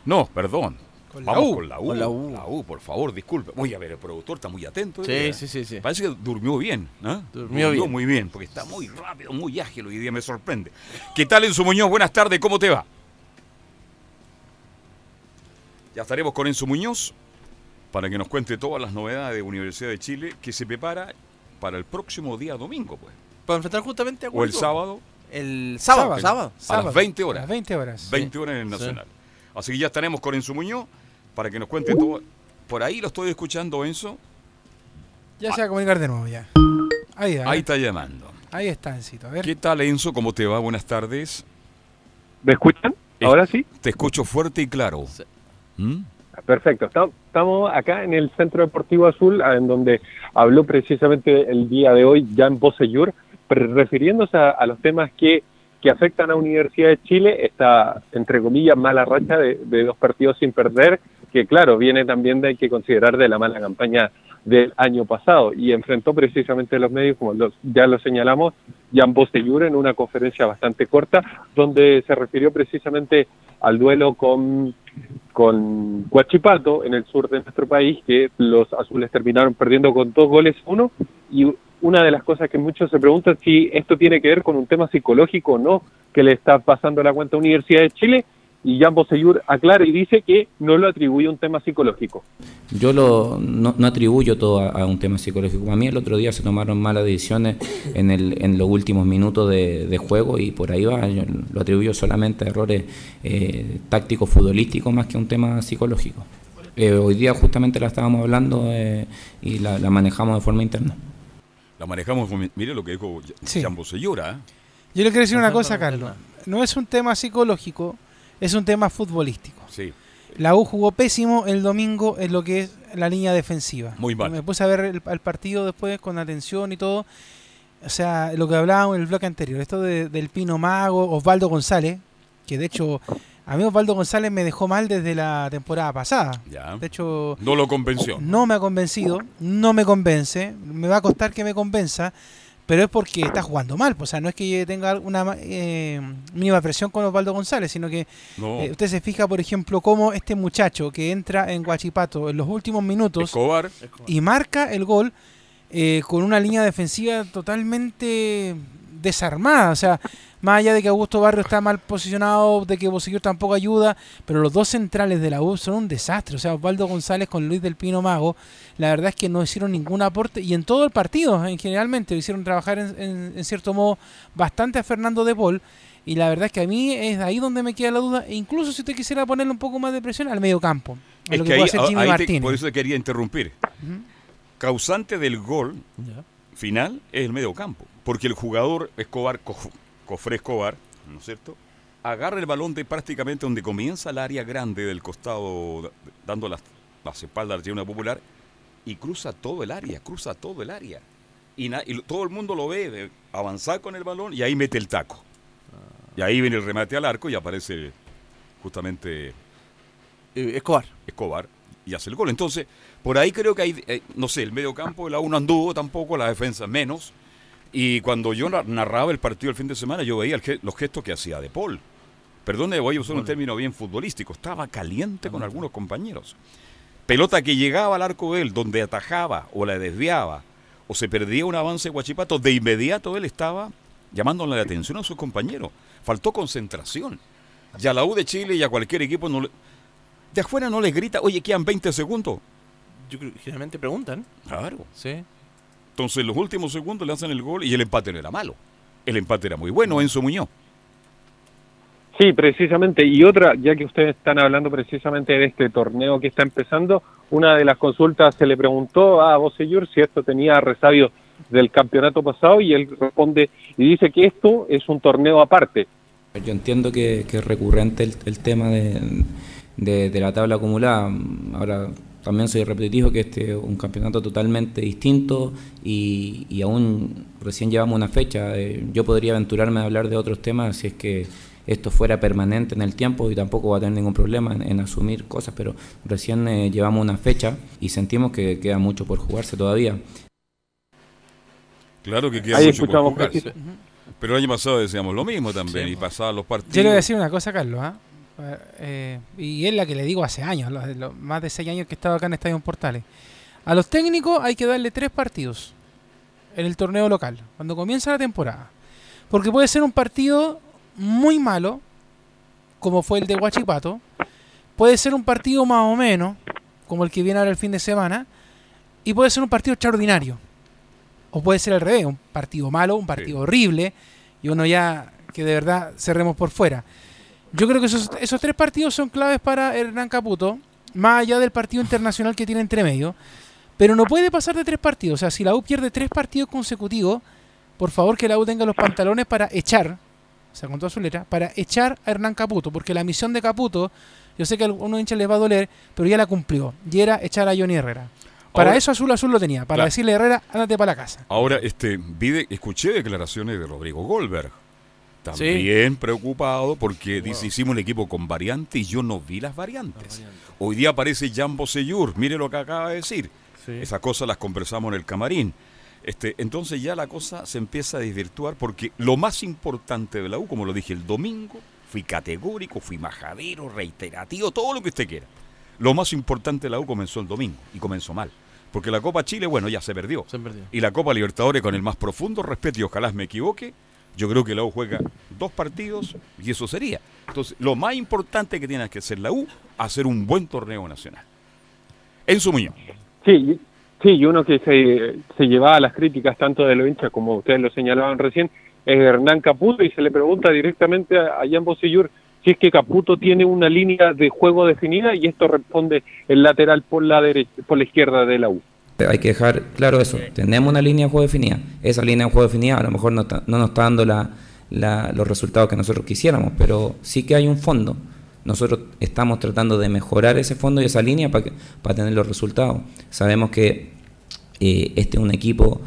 No, perdón. Con la Vamos U. con la U. Con la U. La U, por favor, disculpe. Voy a ver, el productor está muy atento. Sí, día. sí, sí, sí. Parece que durmió bien. ¿ah? Durmió bien. muy bien, porque está muy rápido, muy ágil hoy día, me sorprende. ¿Qué tal Enzo Muñoz? Buenas tardes, ¿cómo te va? Ya estaremos con Enzo Muñoz para que nos cuente todas las novedades de Universidad de Chile que se prepara para el próximo día domingo, pues. Para enfrentar justamente a O el sábado El sábado, Sábado. sábado. a las 20 horas. A las 20 horas. 20 horas en el Sí. Nacional. Así que ya estaremos con Enzo Muñoz para que nos cuente todo. Por ahí lo estoy escuchando, Enzo. Ya se va a comunicar de nuevo ya. Ahí, está llamando. Ahí está, Encito. A ver. ¿Qué tal, Enzo? ¿Cómo te va? Buenas tardes. ¿Me escuchan? Ahora sí. Te escucho fuerte y claro. Sí. ¿Mm? Perfecto. Esta- Estamos acá en el Centro Deportivo Azul, ah, en donde habló precisamente el día de hoy Jan Bosellur, pre- refiriéndose a, a los temas que, que afectan a Universidad de Chile, esta, entre comillas, mala racha de, dos partidos sin perder, que claro, viene también de hay que considerar de la mala campaña del año pasado. Y enfrentó precisamente los medios, como los- ya lo señalamos, Jan Bosellur en una conferencia bastante corta, donde se refirió precisamente al duelo con con Huachipato en el sur de nuestro país, que los azules terminaron perdiendo con dos goles uno y una de las cosas que muchos se preguntan si esto tiene que ver con un tema psicológico o no que le está pasando a la cuenta Universidad de Chile y Jan Bosellur aclara y dice que no lo atribuye a un tema psicológico. Yo lo, no, no atribuyo todo a, un tema psicológico. A mí el otro día se tomaron malas decisiones en, el, en los últimos minutos de, de juego y por ahí va. Yo lo atribuyo solamente a errores eh, tácticos futbolísticos más que a un tema psicológico. Eh, hoy día justamente la estábamos hablando eh, y la, la manejamos de forma interna. La manejamos, mire lo que dijo Sí. Jan Bosellura, ¿eh? Yo le quiero decir una cosa, Carlos. No es un tema psicológico, es un tema futbolístico. Sí. La U jugó pésimo el domingo en lo que es la línea defensiva. Muy mal. Me puse a ver el, el partido después con atención y todo. O sea, lo que hablábamos en el bloque anterior, esto de- del Pino Mago, Osvaldo González, que de hecho a mí Osvaldo González me dejó mal desde la temporada pasada. Ya. De hecho, No lo convenció. no me ha convencido, no me convence, me va a costar que me convenza, pero es porque está jugando mal. pues, O sea, no es que tenga una eh, mínima presión con Osvaldo González, sino que No. eh, usted se fija, por ejemplo, cómo este muchacho que entra en Guachipato en los últimos minutos Escobar. y marca el gol eh, con una línea defensiva totalmente desarmada. O sea, más allá de que Augusto Barrio está mal posicionado, de que Bosellur tampoco ayuda, pero los dos centrales de la U son un desastre. O sea, Osvaldo González con Luis del Pino Mago, la verdad es que no hicieron ningún aporte y en todo el partido, en generalmente, hicieron trabajar en, en- en cierto modo bastante a Fernando de Paul. Y la verdad es que a mí es ahí donde me queda la duda, e incluso si usted quisiera ponerle un poco más de presión al medio campo, Es lo que, que ahí, hacer Jimmy ahí te- Martínez. por eso quería interrumpir. Causante del gol final es el medio campo. Porque el jugador Escobar, Co- Cofré Escobar, ¿no es cierto? Agarra el balón de prácticamente donde comienza el área grande del costado, da- dando las, las espaldas de una popular, y cruza todo el área, cruza todo el área. Y, na- y todo el mundo lo ve de avanzar con el balón y ahí mete el taco. Y ahí viene el remate al arco y aparece justamente Escobar. Escobar y hace el gol. Entonces, por ahí creo que hay, eh, no sé, el medio campo, la uno anduvo tampoco, la defensa menos. Y cuando yo na- narraba el partido el fin de semana, yo veía el los gestos que hacía De Paul. Perdone, voy a usar un término bien futbolístico. Estaba caliente con algunos compañeros. Pelota que llegaba al arco de él, donde atajaba o la desviaba, o se perdía un avance de Guachipato, de inmediato él estaba llamándole la atención a sus compañeros. Faltó concentración. Ya a la U de Chile y a cualquier equipo no le- de afuera no les grita, oye, quedan 20 segundos. Yo creo que generalmente preguntan. Claro. Sí. Entonces, en los últimos segundos le hacen el gol y el empate no era malo. El empate era muy bueno, Enzo Muñoz. Sí, precisamente. Y otra, ya que ustedes están hablando precisamente de este torneo que está empezando, una de las consultas se le preguntó a Bosellur si esto tenía resabio del campeonato pasado y él responde y dice que esto es un torneo aparte. Yo entiendo que, que es recurrente el, el tema de, de- de la tabla acumulada. Ahora también soy repetitivo que este es un campeonato totalmente distinto y, y aún recién llevamos una fecha. Eh, yo podría aventurarme a hablar de otros temas si es que esto fuera permanente en el tiempo y tampoco va a tener ningún problema en, en asumir cosas, pero recién eh, llevamos una fecha y sentimos que queda mucho por jugarse todavía. Claro que queda Ahí mucho por jugarse. Pero el año pasado decíamos lo mismo también y pasaban los partidos. Yo le voy a decir una cosa, Carlos, ¿ah? Eh, y es la que le digo hace años, lo- lo- más de seis años que he estado acá en Estadio Portales. A los técnicos hay que darle tres partidos en el torneo local, cuando comienza la temporada. Porque puede ser un partido muy malo, como fue el de Huachipato. Puede ser un partido más o menos, como el que viene ahora el fin de semana. Y puede ser un partido extraordinario. O puede ser al revés, un partido malo, un partido horrible. Y uno ya que de verdad cerremos por fuera. Yo creo que esos, esos tres partidos son claves para Hernán Caputo, más allá del partido internacional que tiene entre medio. Pero no puede pasar de tres partidos. O sea, si la U pierde tres partidos consecutivos, por favor que la U tenga los pantalones para echar, o sea, con toda su letra, para echar a Hernán Caputo. Porque la misión de Caputo, yo sé que a algunos hinchas les va a doler, pero ya la cumplió. Y era echar a Johnny Herrera. Para Ahora- eso Azul Azul lo tenía, para Claro. decirle a Herrera, ándate para la casa. Ahora, este, vi de- escuché declaraciones de Rodrigo Goldberg. También preocupado porque dice, hicimos un equipo con variantes y yo no vi las variantes. Hoy día aparece Jan Bosellur, mire lo que acaba de decir. Esas cosas las conversamos en el camarín. Este, entonces ya la cosa se empieza a desvirtuar porque lo más importante de la U, como lo dije el domingo, fui categórico, fui majadero, reiterativo, todo lo que usted quiera. Lo más importante de la U comenzó el domingo y comenzó mal. Porque la Copa Chile, bueno, ya se perdió. Se perdió. Y la Copa Libertadores, con el más profundo respeto, y ojalá me equivoque, yo creo que la U juega dos partidos y eso sería. Entonces, lo más importante que tiene que hacer la U, hacer un buen torneo nacional. En su Muñoz. Sí, sí, y uno que se, se llevaba las críticas tanto de los hinchas como ustedes lo señalaban recién, es Hernán Caputo y se le pregunta directamente a, a Jan Bosellur si es que Caputo tiene una línea de juego definida y esto responde el lateral por la derecha, por la izquierda de la U. Hay que dejar claro eso. Tenemos una línea de juego definida. Esa línea de juego definida a lo mejor no, está- no nos está dando la- la- los resultados que nosotros quisiéramos, pero sí que hay un fondo. Nosotros estamos tratando de mejorar ese fondo y esa línea para, que- para tener los resultados. Sabemos que eh, este es un equipo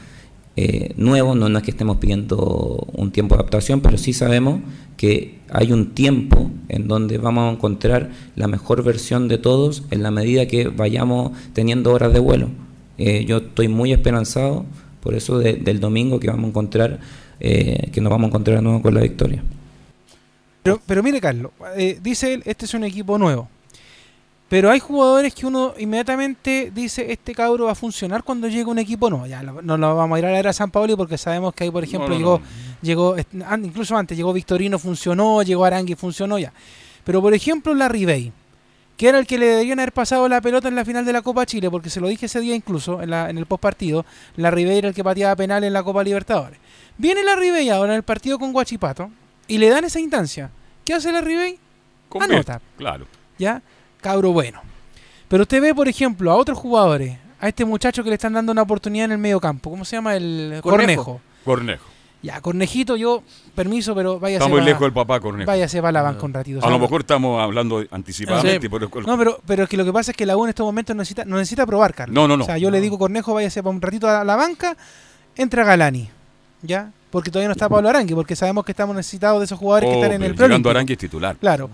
eh, nuevo, no, no es que estemos pidiendo un tiempo de adaptación, pero sí sabemos que hay un tiempo en donde vamos a encontrar la mejor versión de todos en la medida que vayamos teniendo horas de vuelo. Eh, yo estoy muy esperanzado por eso de- del domingo que vamos a encontrar, eh, que nos vamos a encontrar de nuevo con la victoria. Pero, pero mire, Carlos, eh, dice él, este es un equipo nuevo. Pero hay jugadores que uno inmediatamente dice, este cabro va a funcionar cuando llegue un equipo nuevo. Ya no lo vamos a ir a la era San Paoli porque sabemos que ahí, por ejemplo, no, llegó, no. llegó incluso antes, llegó Victorino, funcionó, llegó Arangui, funcionó ya. Pero, por ejemplo, la Ribey, que era el que le deberían haber pasado la pelota en la final de la Copa Chile, porque se lo dije ese día incluso, en, la, en el postpartido, la Ribey era el que pateaba penal en la Copa Libertadores. Viene la Ribey ahora en el partido con Guachipato y le dan esa instancia. ¿Qué hace la Ribey? Convierte, Anota. Claro. ¿ya? Cabro bueno. Pero usted ve, por ejemplo, a otros jugadores, a este muchacho que le están dando una oportunidad en el medio campo, ¿cómo se llama? El Cornejo. Cornejo. Ya, Cornejito, yo, permiso, pero váyase Está muy lejos el papá Cornejo. Váyase para la banca un ratito. o A lo mejor estamos hablando anticipadamente. Sí. pero el- No, pero, pero es que lo que pasa es que la U en estos momentos no necesita, no necesita probar, Carlos. No, no, no. O sea, yo le digo, Cornejo, váyase para un ratito a la banca, entra Galani, ¿ya? Porque todavía no está Pablo Arangui, porque sabemos que estamos necesitados de esos jugadores que Oh, están en el llegando. Arangui es titular. Claro.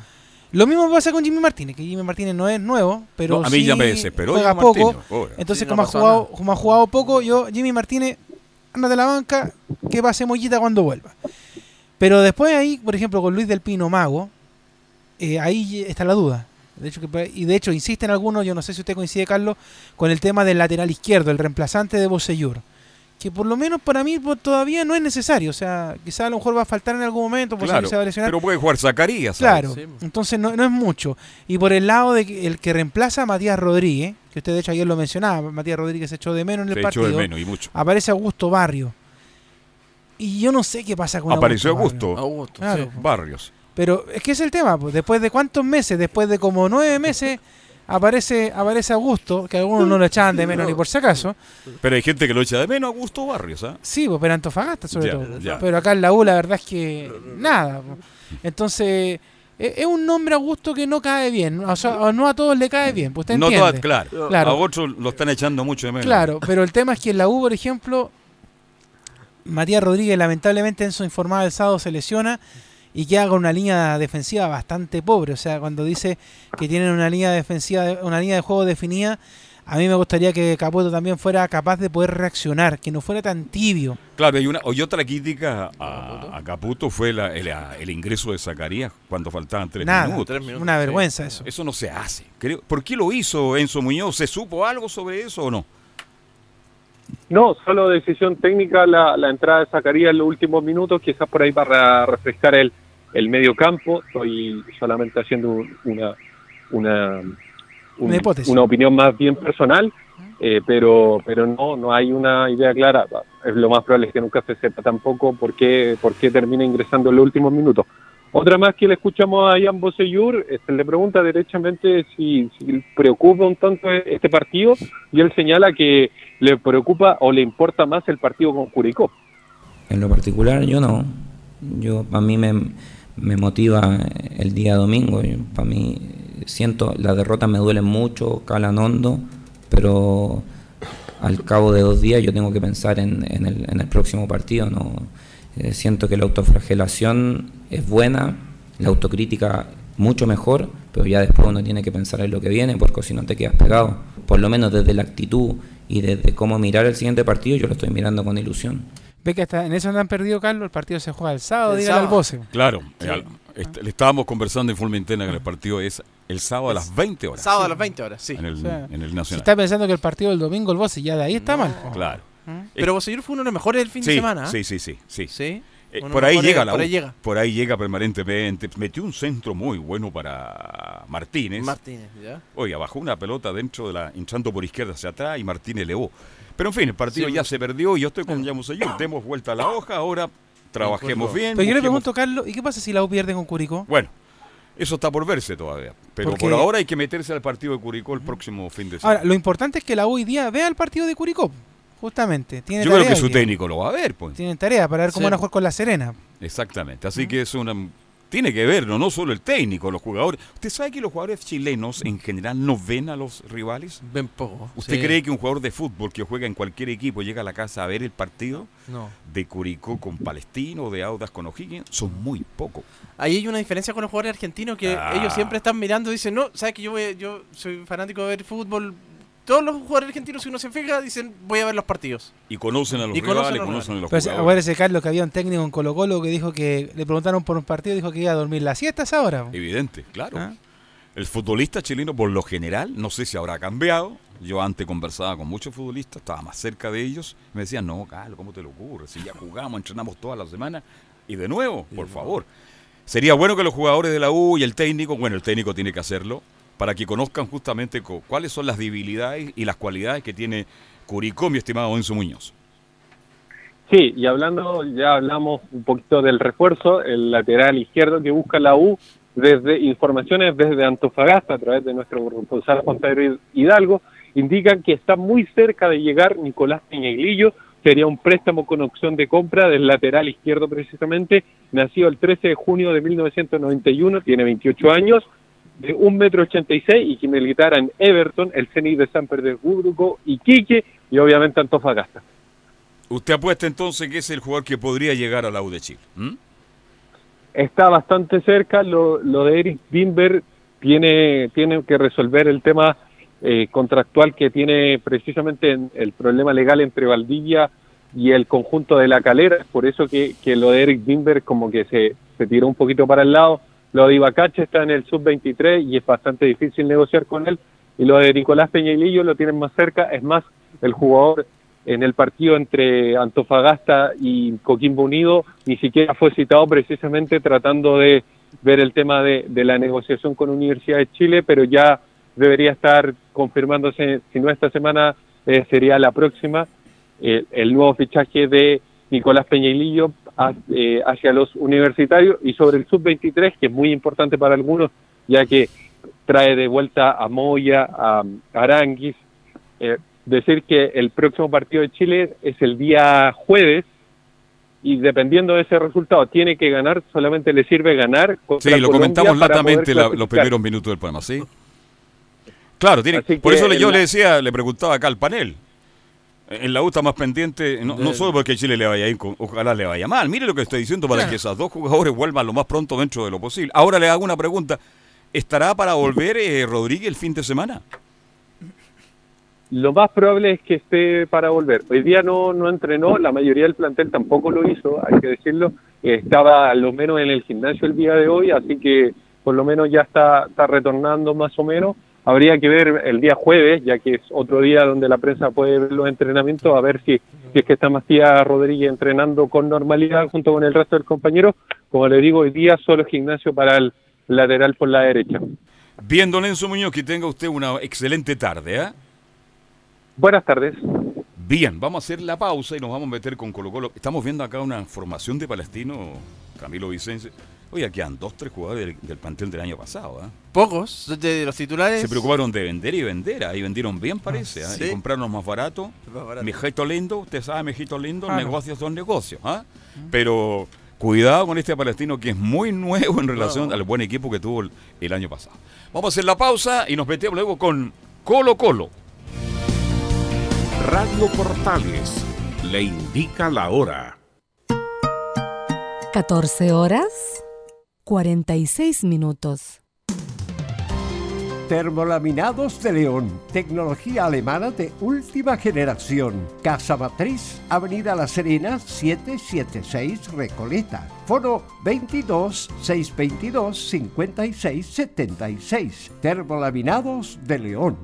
Lo mismo pasa con Jimmy Martínez, que Jimmy Martínez no es nuevo, pero No, a mí sí ya me desesperó juega Jimmy poco. Martínez. Entonces, Sí, no como, ha jugado, como ha jugado poco, yo, Jimmy Martínez, anda de la banca, que pase mollita cuando vuelva. Pero después ahí, por ejemplo, con Luis del Pino Mago, eh, ahí está la duda. De hecho, que, y de hecho, insisten algunos, yo no sé si usted coincide, Carlos, con el tema del lateral izquierdo, el reemplazante de Bosellur. Que por lo menos para mí pues, todavía no es necesario. O sea, quizá a lo mejor va a faltar en algún momento, pues Claro, se va a lesionar. pero puede jugar Zacarías. ¿sabes? Claro, entonces no, no es mucho. Y por el lado de que el que reemplaza a Matías Rodríguez, que usted de hecho ayer lo mencionaba, Matías Rodríguez se echó de menos en el Se echó partido. de menos y mucho. Aparece Augusto Barrio. Y yo no sé qué pasa con Apareció Augusto. Augusto. Barrio. Claro. Barrios. Pero es que es el tema, pues, después de cuántos meses, después de como nueve meses, aparece, aparece Augusto, que algunos no lo echaban de menos ni por si acaso. Pero hay gente que lo echa de menos a Augusto Barrios. ¿ah? Sí, pues, pero Antofagasta sobre Ya, todo. ya. Pero acá en la U la verdad es que nada. pues. Entonces, e- es un nombre Augusto que no cae bien. O sea, no a todos le cae bien. Pues usted No todas, claro. Claro. A otros lo están echando mucho de menos. Claro, pero el tema es que en la U, por ejemplo, Matías Rodríguez, lamentablemente en su informada el sábado se lesiona y que haga una línea defensiva bastante pobre. O sea, cuando dice que tienen una línea defensiva, una línea de juego definida, a mí me gustaría que Caputo también fuera capaz de poder reaccionar, que no fuera tan tibio. Claro, y, una, y otra crítica a, a Caputo fue la- el, a- el ingreso de Zacarías cuando faltaban tres Nada, minutos. tres minutos, una sí. vergüenza eso. Eso no se hace. Creo- ¿Por qué lo hizo Enzo Muñoz? ¿Se supo algo sobre eso o no? No, solo decisión técnica la, la entrada de Zacarías en los últimos minutos, quizás por ahí para refrescar el, el medio campo. Estoy solamente haciendo un- una, una, un- Una hipótesis. una opinión más bien personal, eh, pero, pero no, no hay una idea clara. Es lo más probable es que nunca se sepa tampoco por qué, por qué termina ingresando en los últimos minutos. Otra más que le escuchamos a Jan Bosellur, este, le pregunta derechamente si, si preocupa un tanto este partido y él señala que le preocupa o le importa más el partido con Curicó. En lo particular yo no. Yo a mí me, me motiva el día domingo. Para mí siento las derrotas me duelen mucho, calan hondo, pero al cabo de dos días yo tengo que pensar en, en el, en el próximo partido. No Eh, siento que la autoflagelación es buena, la autocrítica mucho mejor, pero ya después uno tiene que pensar en lo que viene, porque si no te quedas pegado. Por lo menos desde la actitud y desde cómo mirar el siguiente partido, yo lo estoy mirando con ilusión. Ve que hasta en eso andan perdido, Carlos. El partido se juega el sábado, El dígale al. Boce. Claro, Sí. eh, al- est- le estábamos conversando en forma interna que el partido es El sábado a las 20 horas. Sábado a las 20 horas, sí. En el, O sea, en el Si Nacional. está pensando que el partido del domingo el Bosse ya de ahí está mal. Claro. Pero Bosellur fue uno de los mejores del fin sí, de semana. ¿ah? Sí, sí, sí. sí. Sí. Eh, por ahí llega la por ahí llega. Por ahí llega permanentemente. Metió un centro muy bueno para Martínez. Martínez, ¿ya? Oiga, bajó una pelota dentro de la, hinchando por izquierda hacia atrás y Martínez elevó. Pero en fin, el partido Sí. ya se perdió y yo estoy con Yamusayur. Demos vuelta a la hoja, ahora trabajemos bien. Pero yo le pregunto, Carlos, ¿y qué pasa si la U pierde con Curicó? Bueno, eso está por verse todavía. Pero Porque- por ahora hay que meterse al partido de Curicó el próximo fin de semana. Ahora, lo importante es que la U hoy día vea el partido de Curicó. Justamente. Tiene Yo creo que su técnico lo va a ver, pues. Tienen tarea para ver cómo Sí. van a jugar con la Serena. Exactamente. Así que es una. Tiene que ver, no, no solo el técnico, los jugadores. ¿Usted sabe que los jugadores chilenos en general no ven a los rivales? Ven poco. ¿Usted sí. cree que un jugador de fútbol que juega en cualquier equipo llega a la casa a ver el partido? No. De Curicó con Palestino, de Audas con O'Higgins, son muy pocos. Ahí hay una diferencia con los jugadores argentinos que Ah. ellos siempre están mirando y dicen, no, sabes que yo, voy- yo soy fanático de ver fútbol. Todos los jugadores argentinos, si uno se fija, dicen, voy a ver los partidos. Y conocen a los Y conocen rivales, a los conocen a los si- jugadores. acuérdese, Carlos, que había un técnico en Colo Colo que dijo que le preguntaron por un partido y dijo que iba a dormir las siestas ahora. Evidente, claro. Ah. El futbolista chileno, por lo general, no sé si habrá cambiado. Yo antes conversaba con muchos futbolistas, estaba más cerca de ellos. Me decían, no, Carlos, ¿cómo te lo ocurre? Si ya jugamos, entrenamos toda la semana. Y de nuevo, por favor. Sería bueno que los jugadores de la U y el técnico, bueno, el técnico tiene que hacerlo, para que conozcan justamente co- cuáles son las debilidades y las cualidades que tiene Curicó, mi estimado Enzo Muñoz. Sí, y hablando, ya hablamos un poquito del refuerzo, el lateral izquierdo que busca la U, desde informaciones desde Antofagasta, a través de nuestro responsable Juan Hidalgo, indican que está muy cerca de llegar Nicolás Peñaglillo, sería un préstamo con opción de compra del lateral izquierdo precisamente, nacido el 13 de junio de 1991, tiene 28 años, de 1,86 m y que militara en Everton, el Zenit de San Petersburgo, Iquique y obviamente Antofagasta. Usted apuesta entonces que es el jugador que podría llegar a la U de Chile. ¿m? está bastante cerca. Lo, lo de Eric Bimber tiene, tiene que resolver el tema eh, contractual que tiene precisamente en- el problema legal entre Valdivia y el conjunto de la calera. Por eso que, que lo de Eric Bimber como que se, se tiró un poquito para el lado. Lo de Ibacache está en el sub-23 y es bastante difícil negociar con él. Y lo de Nicolás Peñailillo lo tienen más cerca. Es más, el jugador en el partido entre Antofagasta y Coquimbo Unido ni siquiera fue citado precisamente tratando de ver el tema de, de la negociación con Universidad de Chile, pero ya debería estar confirmándose, si no esta semana, eh, sería la próxima, el nuevo fichaje de Nicolás eh, hacia los universitarios y sobre el sub-23, que es muy importante para algunos, ya que trae de vuelta a Moya, a Aranguis, eh, decir que el próximo partido de Chile es el día jueves y dependiendo de ese resultado tiene que ganar, solamente le sirve ganar. contra Sí, lo Colombia comentamos latamente la- los primeros minutos del programa, ¿sí? Claro, tiene, por eso le- yo la- le decía, le preguntaba acá al panel. En la U está más pendiente, no, no solo porque Chile le vaya bien, con- ojalá le vaya mal. Mire lo que estoy diciendo para Claro. que esos dos jugadores vuelvan lo más pronto dentro de lo posible. Ahora le hago una pregunta. ¿Estará para volver eh, Rodríguez el fin de semana? Lo más probable es que esté para volver. Hoy día no, no entrenó, la mayoría del plantel tampoco lo hizo, hay que decirlo. Estaba a lo menos en el gimnasio el día de hoy, así que por lo menos ya está, está retornando más o menos. Habría que ver el día jueves, ya que es otro día donde la prensa puede ver los entrenamientos, a ver si, si es que está Matías Rodríguez entrenando con normalidad junto con el resto del compañero. Como le digo, hoy día solo gimnasio para el lateral por la derecha. Bien, don Enzo Muñoz, que tenga usted una excelente tarde. ¿eh? Buenas tardes. Bien, vamos a hacer la pausa y nos vamos a meter con Colo Colo. Estamos viendo acá una formación de Palestino, Camilo Vicencio. Oye, quedan dos, tres jugadores del, del plantel del año pasado. ¿eh? Pocos de los titulares. Se preocuparon de vender y vender. Ahí vendieron bien, parece. ¿eh? Sí. Y compraron más barato. Más barato. Mijito lindo, usted sabe, mijito lindo, Claro. negocios son negocios. ¿ah? Pero cuidado con este palestino que es muy nuevo en relación al buen equipo que tuvo el, el año pasado. Vamos a hacer la pausa y nos metemos luego con Colo Colo. Radio Portales le indica la hora. 14 horas 46 minutos. Termolaminados de León, tecnología alemana de última generación. Casa Matriz, Avenida La Serena, 776 Recoleta. Foro 22 622 56 76. Termolaminados de León.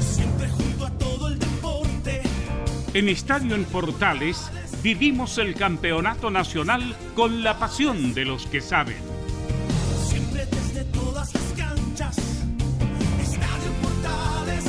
Siempre junto a todo el deporte. En Estadio en Portales vivimos el campeonato nacional con la pasión de los que saben. Siempre desde todas las canchas. Estadio Portales.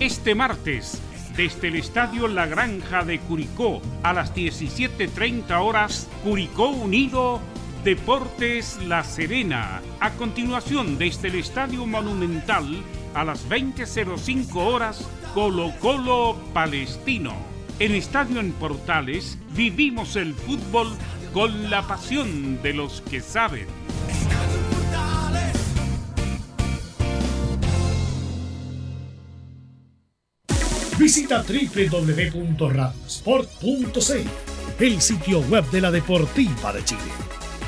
Este martes, desde el Estadio La Granja de Curicó a las 17.30 horas, Curicó Unido, Deportes La Serena. A continuación, desde el Estadio Monumental a las 20.05 horas, Colo Colo Palestino. En Estadio en Portales vivimos el fútbol con la pasión de los que saben. Visita www.radiosport.cl, el sitio web de la Deportiva de Chile.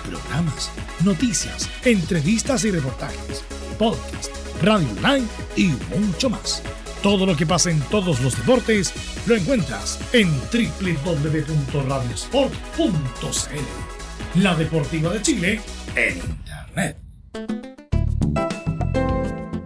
Programas, noticias, entrevistas y reportajes, podcast, radio online y mucho más. Todo lo que pasa en todos los deportes lo encuentras en www.radiosport.cl. La Deportiva de Chile en Internet.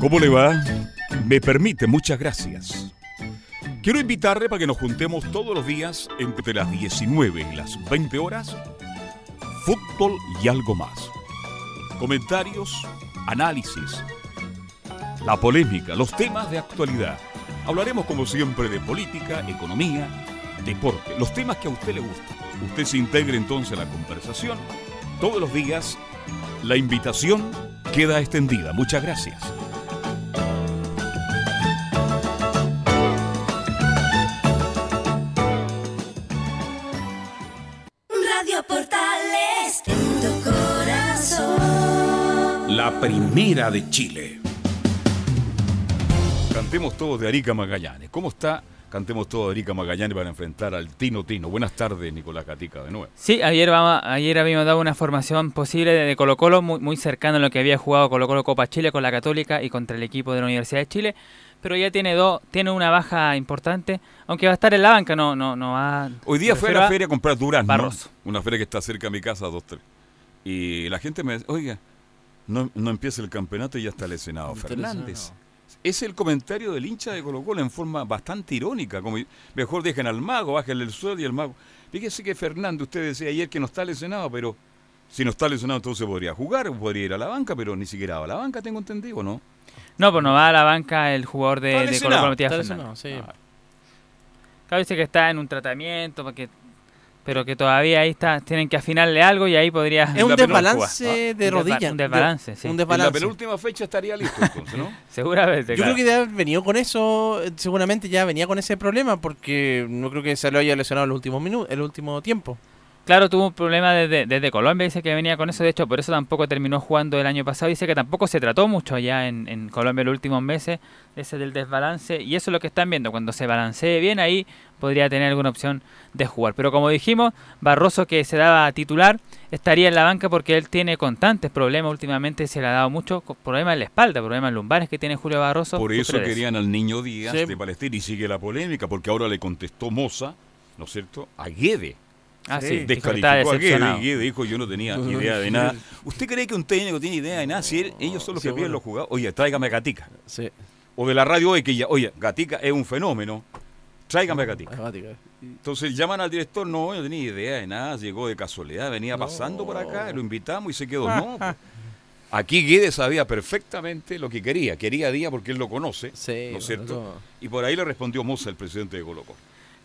¿Cómo le va? Me permite, muchas gracias. Quiero invitarle para que nos juntemos todos los días entre las 19 y las 20 horas, fútbol y algo más. Comentarios, análisis, la polémica, los temas de actualidad. Hablaremos como siempre de política, economía, deporte, los temas que a usted le gustan. Usted se integre entonces a la conversación. Todos los días la invitación queda extendida. Muchas gracias. Primera de Chile. Cantemos todos de Arica Magallanes. ¿Cómo está? Cantemos todos de Arica Magallanes para enfrentar al Tino Tino. Buenas tardes, Nicolás Catica, de nuevo. Sí, ayer, vamos, ayer habíamos dado una formación posible de Colo Colo, muy, muy cercano a lo que había jugado Colo Colo Copa Chile con la Católica y contra el equipo de la Universidad de Chile, pero ya tiene dos, tiene una baja importante, aunque va a estar en la banca, no, no, no va. Hoy día fue a la feria a comprar durazno. Barroso. Una feria que está cerca de mi casa, dos, tres. Y la gente me dice, oiga, no, no empieza el campeonato y ya está lesionado Está Fernández. lesionado. Es el comentario del hincha de Colo Colo en forma bastante irónica, como mejor dejen al mago, bájenle el sueldo y el mago. Fíjese que Fernández, usted decía ayer que no está lesionado, pero si no está lesionado entonces podría jugar, o podría ir a la banca, pero ni siquiera va a la banca, tengo entendido, ¿no? No, pues no va a la banca el jugador de, Está de Colo. Colo, Matías Está Fernández. lesionado, sí. Claro, dice que está en un tratamiento, porque, pero que todavía ahí está, tienen que afinarle algo y ahí podría... Es un desbalance juega. de Un desba- rodilla. un desbalance, De- sí. Un En la desbalance. penúltima fecha estaría listo entonces, ¿no? Seguramente, Yo claro. creo que debe haber venido con eso, seguramente ya venía con ese problema, porque no creo que se lo haya lesionado el último minuto, el último tiempo. Claro, tuvo un problema desde, desde Colombia, dice que venía con eso, de hecho, por eso tampoco terminó jugando el año pasado, dice que tampoco se trató mucho allá en, en Colombia los últimos meses, ese del desbalance, y eso es lo que están viendo, cuando se balancee bien ahí podría tener alguna opción de jugar. Pero como dijimos, Barroso que se daba titular, estaría en la banca porque él tiene constantes problemas, últimamente se le ha dado mucho problemas en la espalda, problemas lumbares que tiene Julio Barroso. Por eso querían al niño Díaz Sí. de Palestina y sigue la polémica, porque ahora le contestó Moza, ¿no es cierto?, a Guede. Ah, Sí. Descalificó a Guede Guede dijo yo no tenía idea de nada. ¿Usted cree que un técnico tiene idea de nada? Si él- ellos son los que piden los jugadores. Oye, tráigame a Gatica. Sí. O de la radio hoy que ya, oye, Gatica es un fenómeno. Tráigame a Gatica. Entonces llaman al director, no, yo no tenía idea de nada, llegó de casualidad, venía pasando por acá, lo invitamos y se quedó. No, pues. Aquí Guedes sabía perfectamente lo que quería. Quería a Díaz porque él lo conoce, Sí, ¿no es cierto? bueno, Y por ahí le respondió Moza, el presidente de Colo Colo.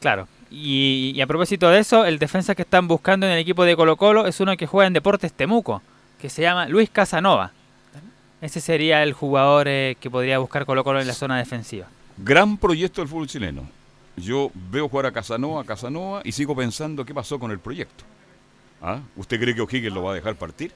Claro. Y, y a propósito de eso, el defensa que están buscando en el equipo de Colo Colo es uno que juega en Deportes Temuco, que se llama Luis Casanova. Ese sería el jugador eh, que podría buscar Colo Colo en la zona defensiva. Gran proyecto del fútbol chileno. Yo veo jugar a Casanova, a Casanova y sigo pensando qué pasó con el proyecto. ¿Ah? ¿Usted cree que O'Higgins lo va a dejar partir?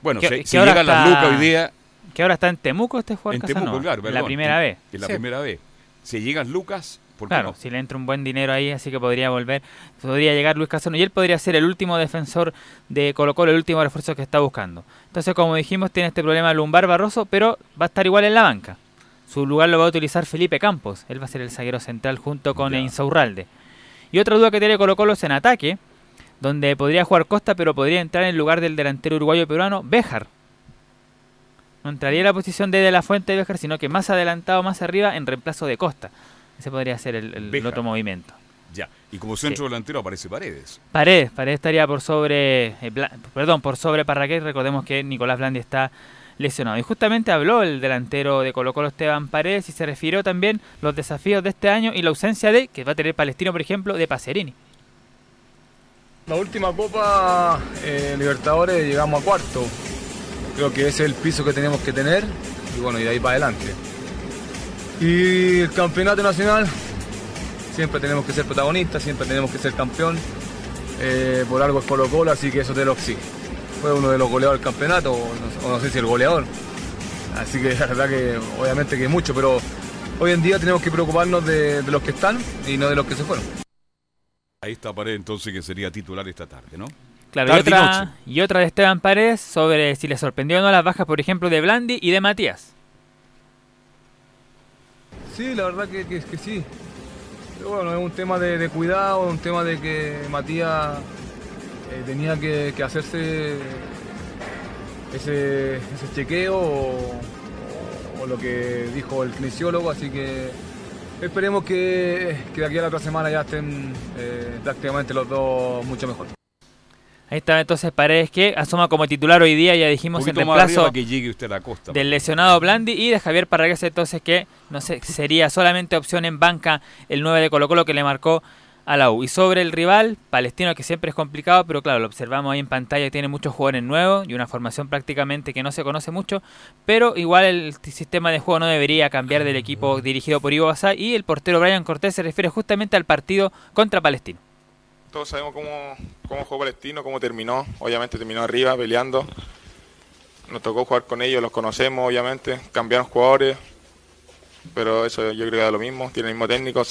Bueno, si, que si las está- lucas hoy día, Que ahora está en Temuco este jugador en Casanova. Temuco, claro, la perdón, primera en- vez. En la Sí. primera vez. Si llegan lucas, ¿por qué Claro, no? si le entra un buen dinero ahí, así que podría volver, podría llegar Luis Casanova y él podría ser el último defensor de Colo Colo, el último refuerzo que está buscando. Entonces, como dijimos, tiene este problema lumbar Barroso, pero va a estar igual en la banca. Su lugar lo va a utilizar Felipe Campos, él va a ser el zaguero central junto con Insaurralde. Y otra duda que tiene Colo Colo es en ataque, donde podría jugar Costa, pero podría entrar en lugar del delantero uruguayo peruano Béjar. No entraría en la posición de De La Fuente de Béjar, sino que más adelantado, más arriba, en reemplazo de Costa. Ese podría ser el, otro movimiento. Ya. Y como centro delantero aparece Paredes. Paredes, Paredes estaría por sobre, eh, Bla- perdón, por sobre Parraquet. Recordemos que Nicolás Blandi está lesionado. Y justamente habló el delantero de Colo Colo Esteban Paredes y se refirió también los desafíos de este año y la ausencia de, que va a tener Palestino, por ejemplo, de Pacerini. La última Copa eh, Libertadores llegamos a cuarto. Creo que ese es el piso que tenemos que tener y bueno, y de ahí para adelante. Y el campeonato nacional, siempre tenemos que ser protagonistas, siempre tenemos que ser campeón. Eh, por algo es Colo Colo, así que eso te lo exige. Fue uno de los goleadores del campeonato, o no, o no sé si el goleador. Así que la verdad que obviamente que mucho, pero hoy en día tenemos que preocuparnos de, de los que están y no de los que se fueron. Ahí está Paredes entonces que sería titular esta tarde, ¿no? Claro, y Tarde y otra, y otra de Esteban Paredes sobre si le sorprendió o no las bajas, por ejemplo, de Blandi y de Matías. Sí, la verdad que, que- sí. Pero bueno, es un tema de, de cuidado, un tema de que Matías eh, tenía que, hacerse ese, chequeo o, lo que dijo el kinesiólogo, así que esperemos que, que de aquí a la otra semana ya estén eh, prácticamente los dos mucho mejor. Ahí está entonces Paredes que asoma como titular hoy día, ya dijimos, en reemplazo que llegue usted a la costa. del lesionado Blandi y de Javier Parragués entonces que no sé, sería solamente opción en banca el 9 de Colo Colo que le marcó a la U. Y sobre el rival, Palestino que siempre es complicado, pero claro, lo observamos ahí en pantalla, tiene muchos jugadores nuevos y una formación prácticamente que no se conoce mucho, pero igual el sistema de juego no debería cambiar del equipo dirigido por Ivo Basá y el portero Brian Cortés se refiere justamente al partido contra Palestino. Todos sabemos cómo, cómo jugó Palestino, cómo terminó. Obviamente terminó arriba, peleando. Nos tocó jugar con ellos, los conocemos, obviamente. Cambiaron jugadores, pero eso yo creo que da lo mismo. Tiene el mismo técnico,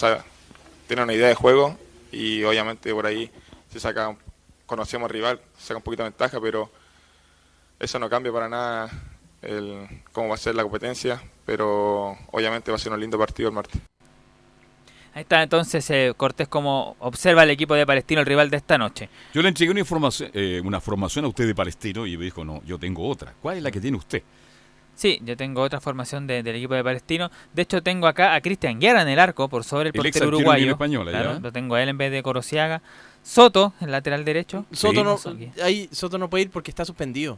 tiene una idea de juego y obviamente por ahí se saca, conocemos al rival, saca un poquito de ventaja, pero eso no cambia para nada cómo va a ser la competencia. Pero obviamente va a ser un lindo partido el martes. Ahí está entonces eh, Cortés como observa el equipo de Palestino, el rival de esta noche. Yo le entregué una información, eh, una formación a usted de Palestino y me dijo, no, yo tengo otra. ¿Cuál es la que tiene usted? Sí, yo tengo otra formación de- del equipo de Palestino. De hecho, tengo acá a Cristian Guerra en el arco por sobre el El ex portero uruguayo. Unión Española, Claro, ya. lo tengo a él en vez de Corosiaga. Soto, el lateral derecho. Soto, no, ahí Soto no puede ir porque está suspendido.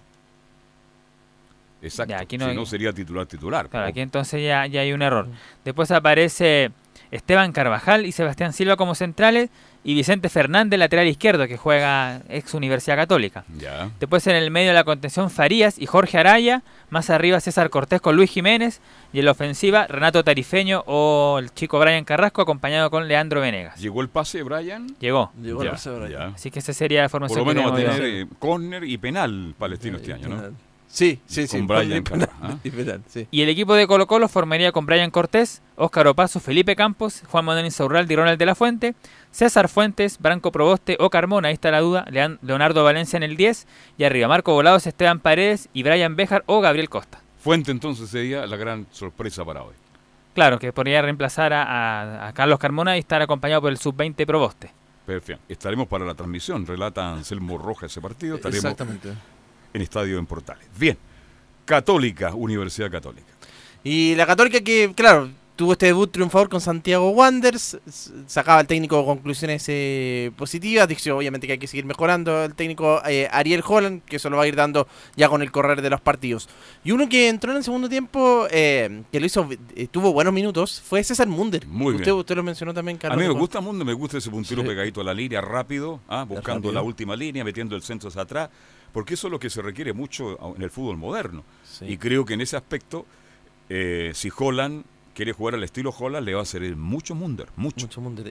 Exacto. Ya, aquí no si hay- no sería titular titular. Claro, aquí entonces ya, ya hay un error. Después aparece Esteban Carvajal y Sebastián Silva como centrales y Vicente Fernández, lateral izquierdo, que juega ex Universidad Católica. Ya. Después en el medio de la contención Farías y Jorge Araya. Más arriba César Cortés con Luis Jiménez. Y en la ofensiva Renato Tarifeño o el chico Brian Carrasco acompañado con Leandro Venegas. ¿Llegó el pase de Brian? Llegó. Llegó el pase de Brian. ya. Así que esa sería la Por formación lo menos va a tener eh, córner y penal palestino este año, ¿no? Sí, sí, sí. Con Brian ¿ah? y penal, sí. Y el equipo de Colo Colo formaría con Brian Cortés, Óscar Opaso, Felipe Campos, Juan Manuel Insaurralde y Ronald de la Fuente, César Fuentes, Branco Proboste o Carmona, ahí está la duda, Leonardo Valencia en el 10, y arriba Marco Volados, Esteban Paredes y Brian Bejar o Gabriel Costa. Fuente entonces sería la gran sorpresa para hoy. Claro, que podría reemplazar a, a- a Carlos Carmona y estar acompañado por el sub-20 Proboste. Perfecto. Estaremos para la transmisión. Relata Anselmo Roja ese partido. Estaremos Exactamente. En Estadio en Portales. Bien. Católica, Universidad Católica. Y la Católica que, claro, tuvo este debut triunfador con Santiago Wanderers, sacaba el técnico conclusiones eh, positivas, dijo obviamente que hay que seguir mejorando el técnico eh, Ariel Holland, que eso lo va a ir dando ya con el correr de los partidos. Y uno que entró en el segundo tiempo, eh, que lo hizo, eh, tuvo buenos minutos, fue César Munder. Muy usted, bien. usted lo mencionó también, A Carlos. mí me gusta Mundo, me gusta ese puntero pegadito a la línea, rápido, ah, buscando rápido. la última línea, metiendo el centro hacia atrás, porque eso es lo que se requiere mucho en el fútbol moderno. Y creo que en ese aspecto, eh, si Holland quiere jugar al estilo Holland, le va a servir mucho Munder, mucho.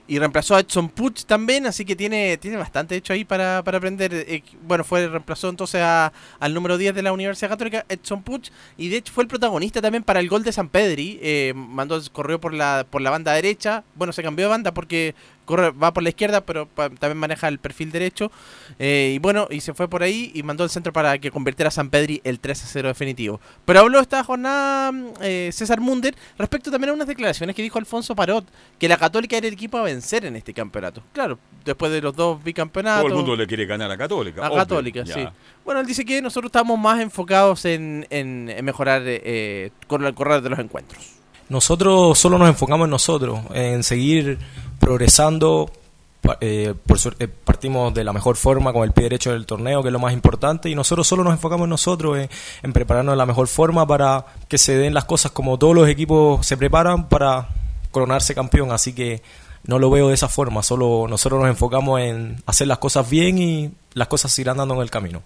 Y reemplazó a Edson Puch también, así que tiene, tiene bastante hecho ahí para, para aprender. Eh, bueno, fue reemplazó entonces a- al número 10 de la Universidad Católica, Edson Puch, y de hecho fue el protagonista también para el gol de San Pedri. Eh, mandó, corrió por la, por la banda derecha. Bueno, se cambió de banda porque corre, va por la izquierda, pero pa- también maneja el perfil derecho. Eh, y bueno, y se fue por ahí y mandó el centro para que convirtiera a San Pedri el 3 a 0 definitivo. Pero habló esta jornada eh, César Munder respecto también a unas declaraciones que dijo Alfonso Parot, que la Católica era el equipo a vencer en este campeonato. Claro, después de los dos bicampeonatos. Todo el mundo le quiere ganar a Católica. A obvio, Católica, ya. sí. Bueno, él dice que nosotros estamos más enfocados en, en- en mejorar eh, con el correr de los encuentros. Nosotros solo nos enfocamos en nosotros, en seguir progresando. Eh, por suerte partimos de la mejor forma con el pie derecho del torneo, que es lo más importante, y nosotros solo nos enfocamos en nosotros, en, en prepararnos de la mejor forma para que se den las cosas como todos los equipos se preparan para coronarse campeón. Así que no lo veo de esa forma, solo nosotros nos enfocamos en hacer las cosas bien y las cosas se irán dando en el camino.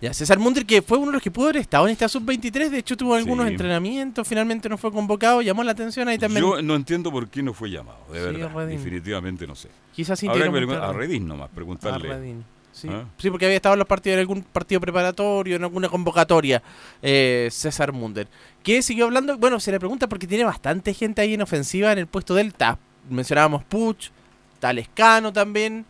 Ya, César Munder, que fue uno de los que pudo haber estado en esta sub-23, de hecho tuvo algunos Sí. entrenamientos, finalmente no fue convocado, llamó la atención ahí también. Yo no entiendo por qué no fue llamado, de Sí, verdad. Redín. Definitivamente no sé. Quizás pregun- a. Redín nomás, preguntarle. A Redín, Sí. ¿Ah? sí, porque había estado en los partidos en algún partido preparatorio, en alguna convocatoria, eh, César Munder. Que siguió hablando, bueno, se le pregunta porque tiene bastante gente ahí en ofensiva en el puesto del TAP. Mencionábamos Puch, Talescano también.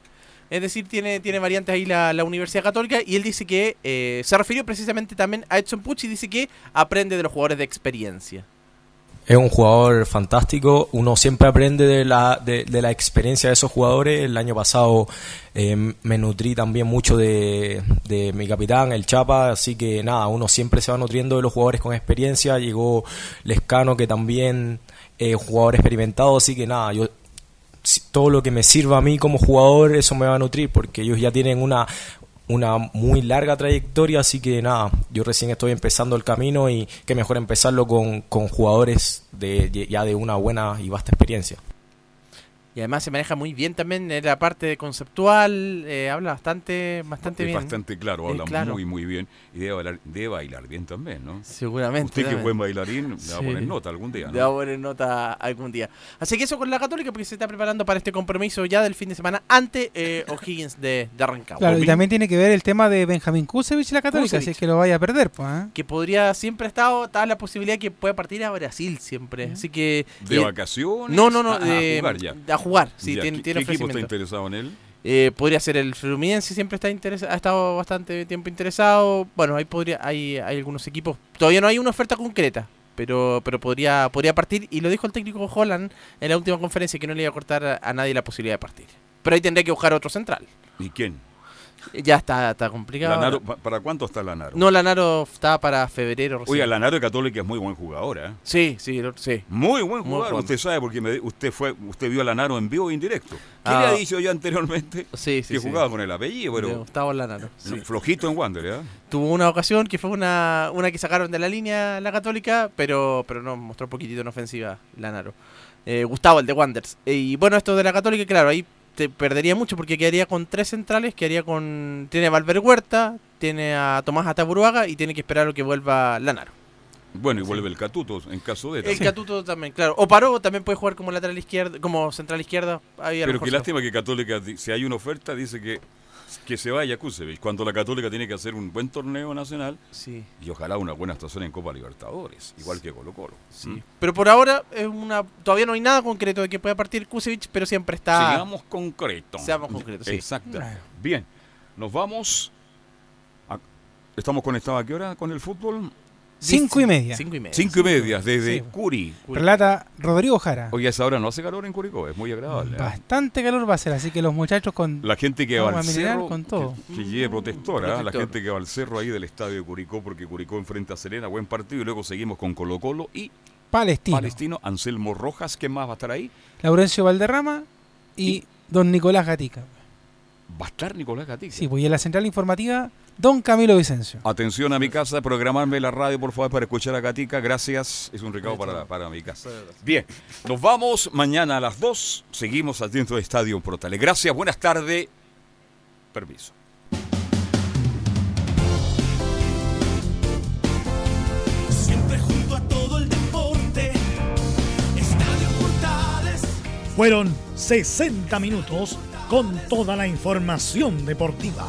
Es decir, tiene, tiene variantes ahí la, la Universidad Católica y él dice que eh, se refirió precisamente también a Edson Puch y dice que aprende de los jugadores de experiencia. Es un jugador fantástico, uno siempre aprende de la, de, la experiencia de esos jugadores. El año pasado eh, me nutrí también mucho de, de mi capitán, el Chapa, así que nada, uno siempre se va nutriendo de los jugadores con experiencia. Llegó Lescano, que también es un jugador experimentado, así que nada, yo todo lo que me sirva a mí como jugador, eso me va a nutrir, porque ellos ya tienen una, una muy larga trayectoria, así que nada, yo recién estoy empezando el camino y qué mejor empezarlo con, con jugadores de, ya de una buena y vasta experiencia. Y además se maneja muy bien también en la parte conceptual, eh, habla bastante, bastante es bien. bastante claro, Eh, habla claro. muy, muy bien. Y debe bailar, debe bailar bien también, ¿no? Seguramente. Usted que es también. buen bailarín, le va a poner nota algún día, ¿no? Le va a poner nota algún día. Así que eso con la Católica, porque se está preparando para este compromiso ya del fin de semana ante eh, O'Higgins de, de Rancagua. Claro, y también tiene que ver el tema de Benjamín Kusevich y la Católica, Kusevich. si es que lo vaya a perder, pues. ¿eh? Que podría, siempre ha estado, está la posibilidad que pueda partir a Brasil siempre. Así que. ¿De vacaciones? No, no, no, Ah, a de- jugar ya. A jugar, sí, Ya, tiene, ¿qué- tiene ¿Qué equipo está interesado en él? Eh, podría ser el Fluminense, siempre está interesa- ha estado bastante tiempo interesado. Bueno, ahí podría, hay, hay algunos equipos. Todavía no hay una oferta concreta, pero, pero podría, podría partir. Y lo dijo el técnico Holland en la última conferencia que no le iba a cortar a nadie la posibilidad de partir. Pero ahí tendría que buscar otro central. ¿Y quién? Ya está, está complicado. Lanaro, ¿pa- ¿Para cuánto está Lanaro? No, Lanaro está para febrero. recién. Oiga, Lanaro de Católica es muy buen jugador, ¿eh? Sí, sí, sí. Muy buen jugador. Usted sabe porque me- usted fue, usted vio a Lanaro en vivo e indirecto. ¿Qué Ah. le ha dicho yo anteriormente? Sí, sí, que sí. jugaba con el apellido, De pero Gustavo Lanaro. sí. flojito en Wander, ¿eh? Tuvo una ocasión que fue una, una que sacaron de la línea la Católica, pero, pero no mostró un poquitito en ofensiva Lanaro. Eh, Gustavo, el de Wanderers. Eh, y bueno, esto de la Católica, claro, ahí te perdería mucho porque quedaría con tres centrales, quedaría con... Tiene a Valver Huerta, tiene a Tomás Ataburuaga y tiene que esperar a que vuelva Lanaro. Bueno, y vuelve el Catuto en caso de... El Catuto también, claro. O Paró también puede jugar como lateral izquierda, como central izquierda. Ahí Pero qué lástima que Católica, si hay una oferta, dice que, que se vaya Kusevich, cuando la Católica tiene que hacer un buen torneo nacional Sí. y ojalá una buena actuación en Copa Libertadores, igual que Colo Colo. Sí. Pero por ahora es una todavía no hay nada concreto de que pueda partir Kusevich, pero siempre está... Seamos concretos. Seamos concretos, sí. Exacto. Bien, nos vamos. a- ¿Estamos conectados a qué hora con el fútbol? Cinco y media. Cinco y media. Cinco y media, desde Sí. Curi. Relata Rodrigo Jara. Oye, a esa hora no hace calor en Curicó, es muy agradable. ¿eh? Bastante calor va a ser, así que los muchachos con. La gente que va al cerro, con todo. que, que lleve protectora, ¿eh? la gente que va al cerro ahí del estadio de Curicó, porque Curicó enfrenta a Serena, buen partido, y luego seguimos con Colo Colo y Palestino. Palestino, Anselmo Rojas, ¿quién más va a estar ahí? Laurencio Valderrama y, don Nicolás Gatica. Va a estar Nicolás Gatica. Sí, pues y en la central informativa, don Camilo Vicencio. Atención a mi casa, programarme la radio, por favor, para escuchar a Gatica. Gracias. Es un recado para, para mi casa. Bien, nos vamos mañana a las 2. Seguimos dentro de Estadio Portales. Gracias, buenas tardes. Permiso. Siempre junto a todo el deporte. Estadio Portales. Fueron 60 minutos con toda la información deportiva.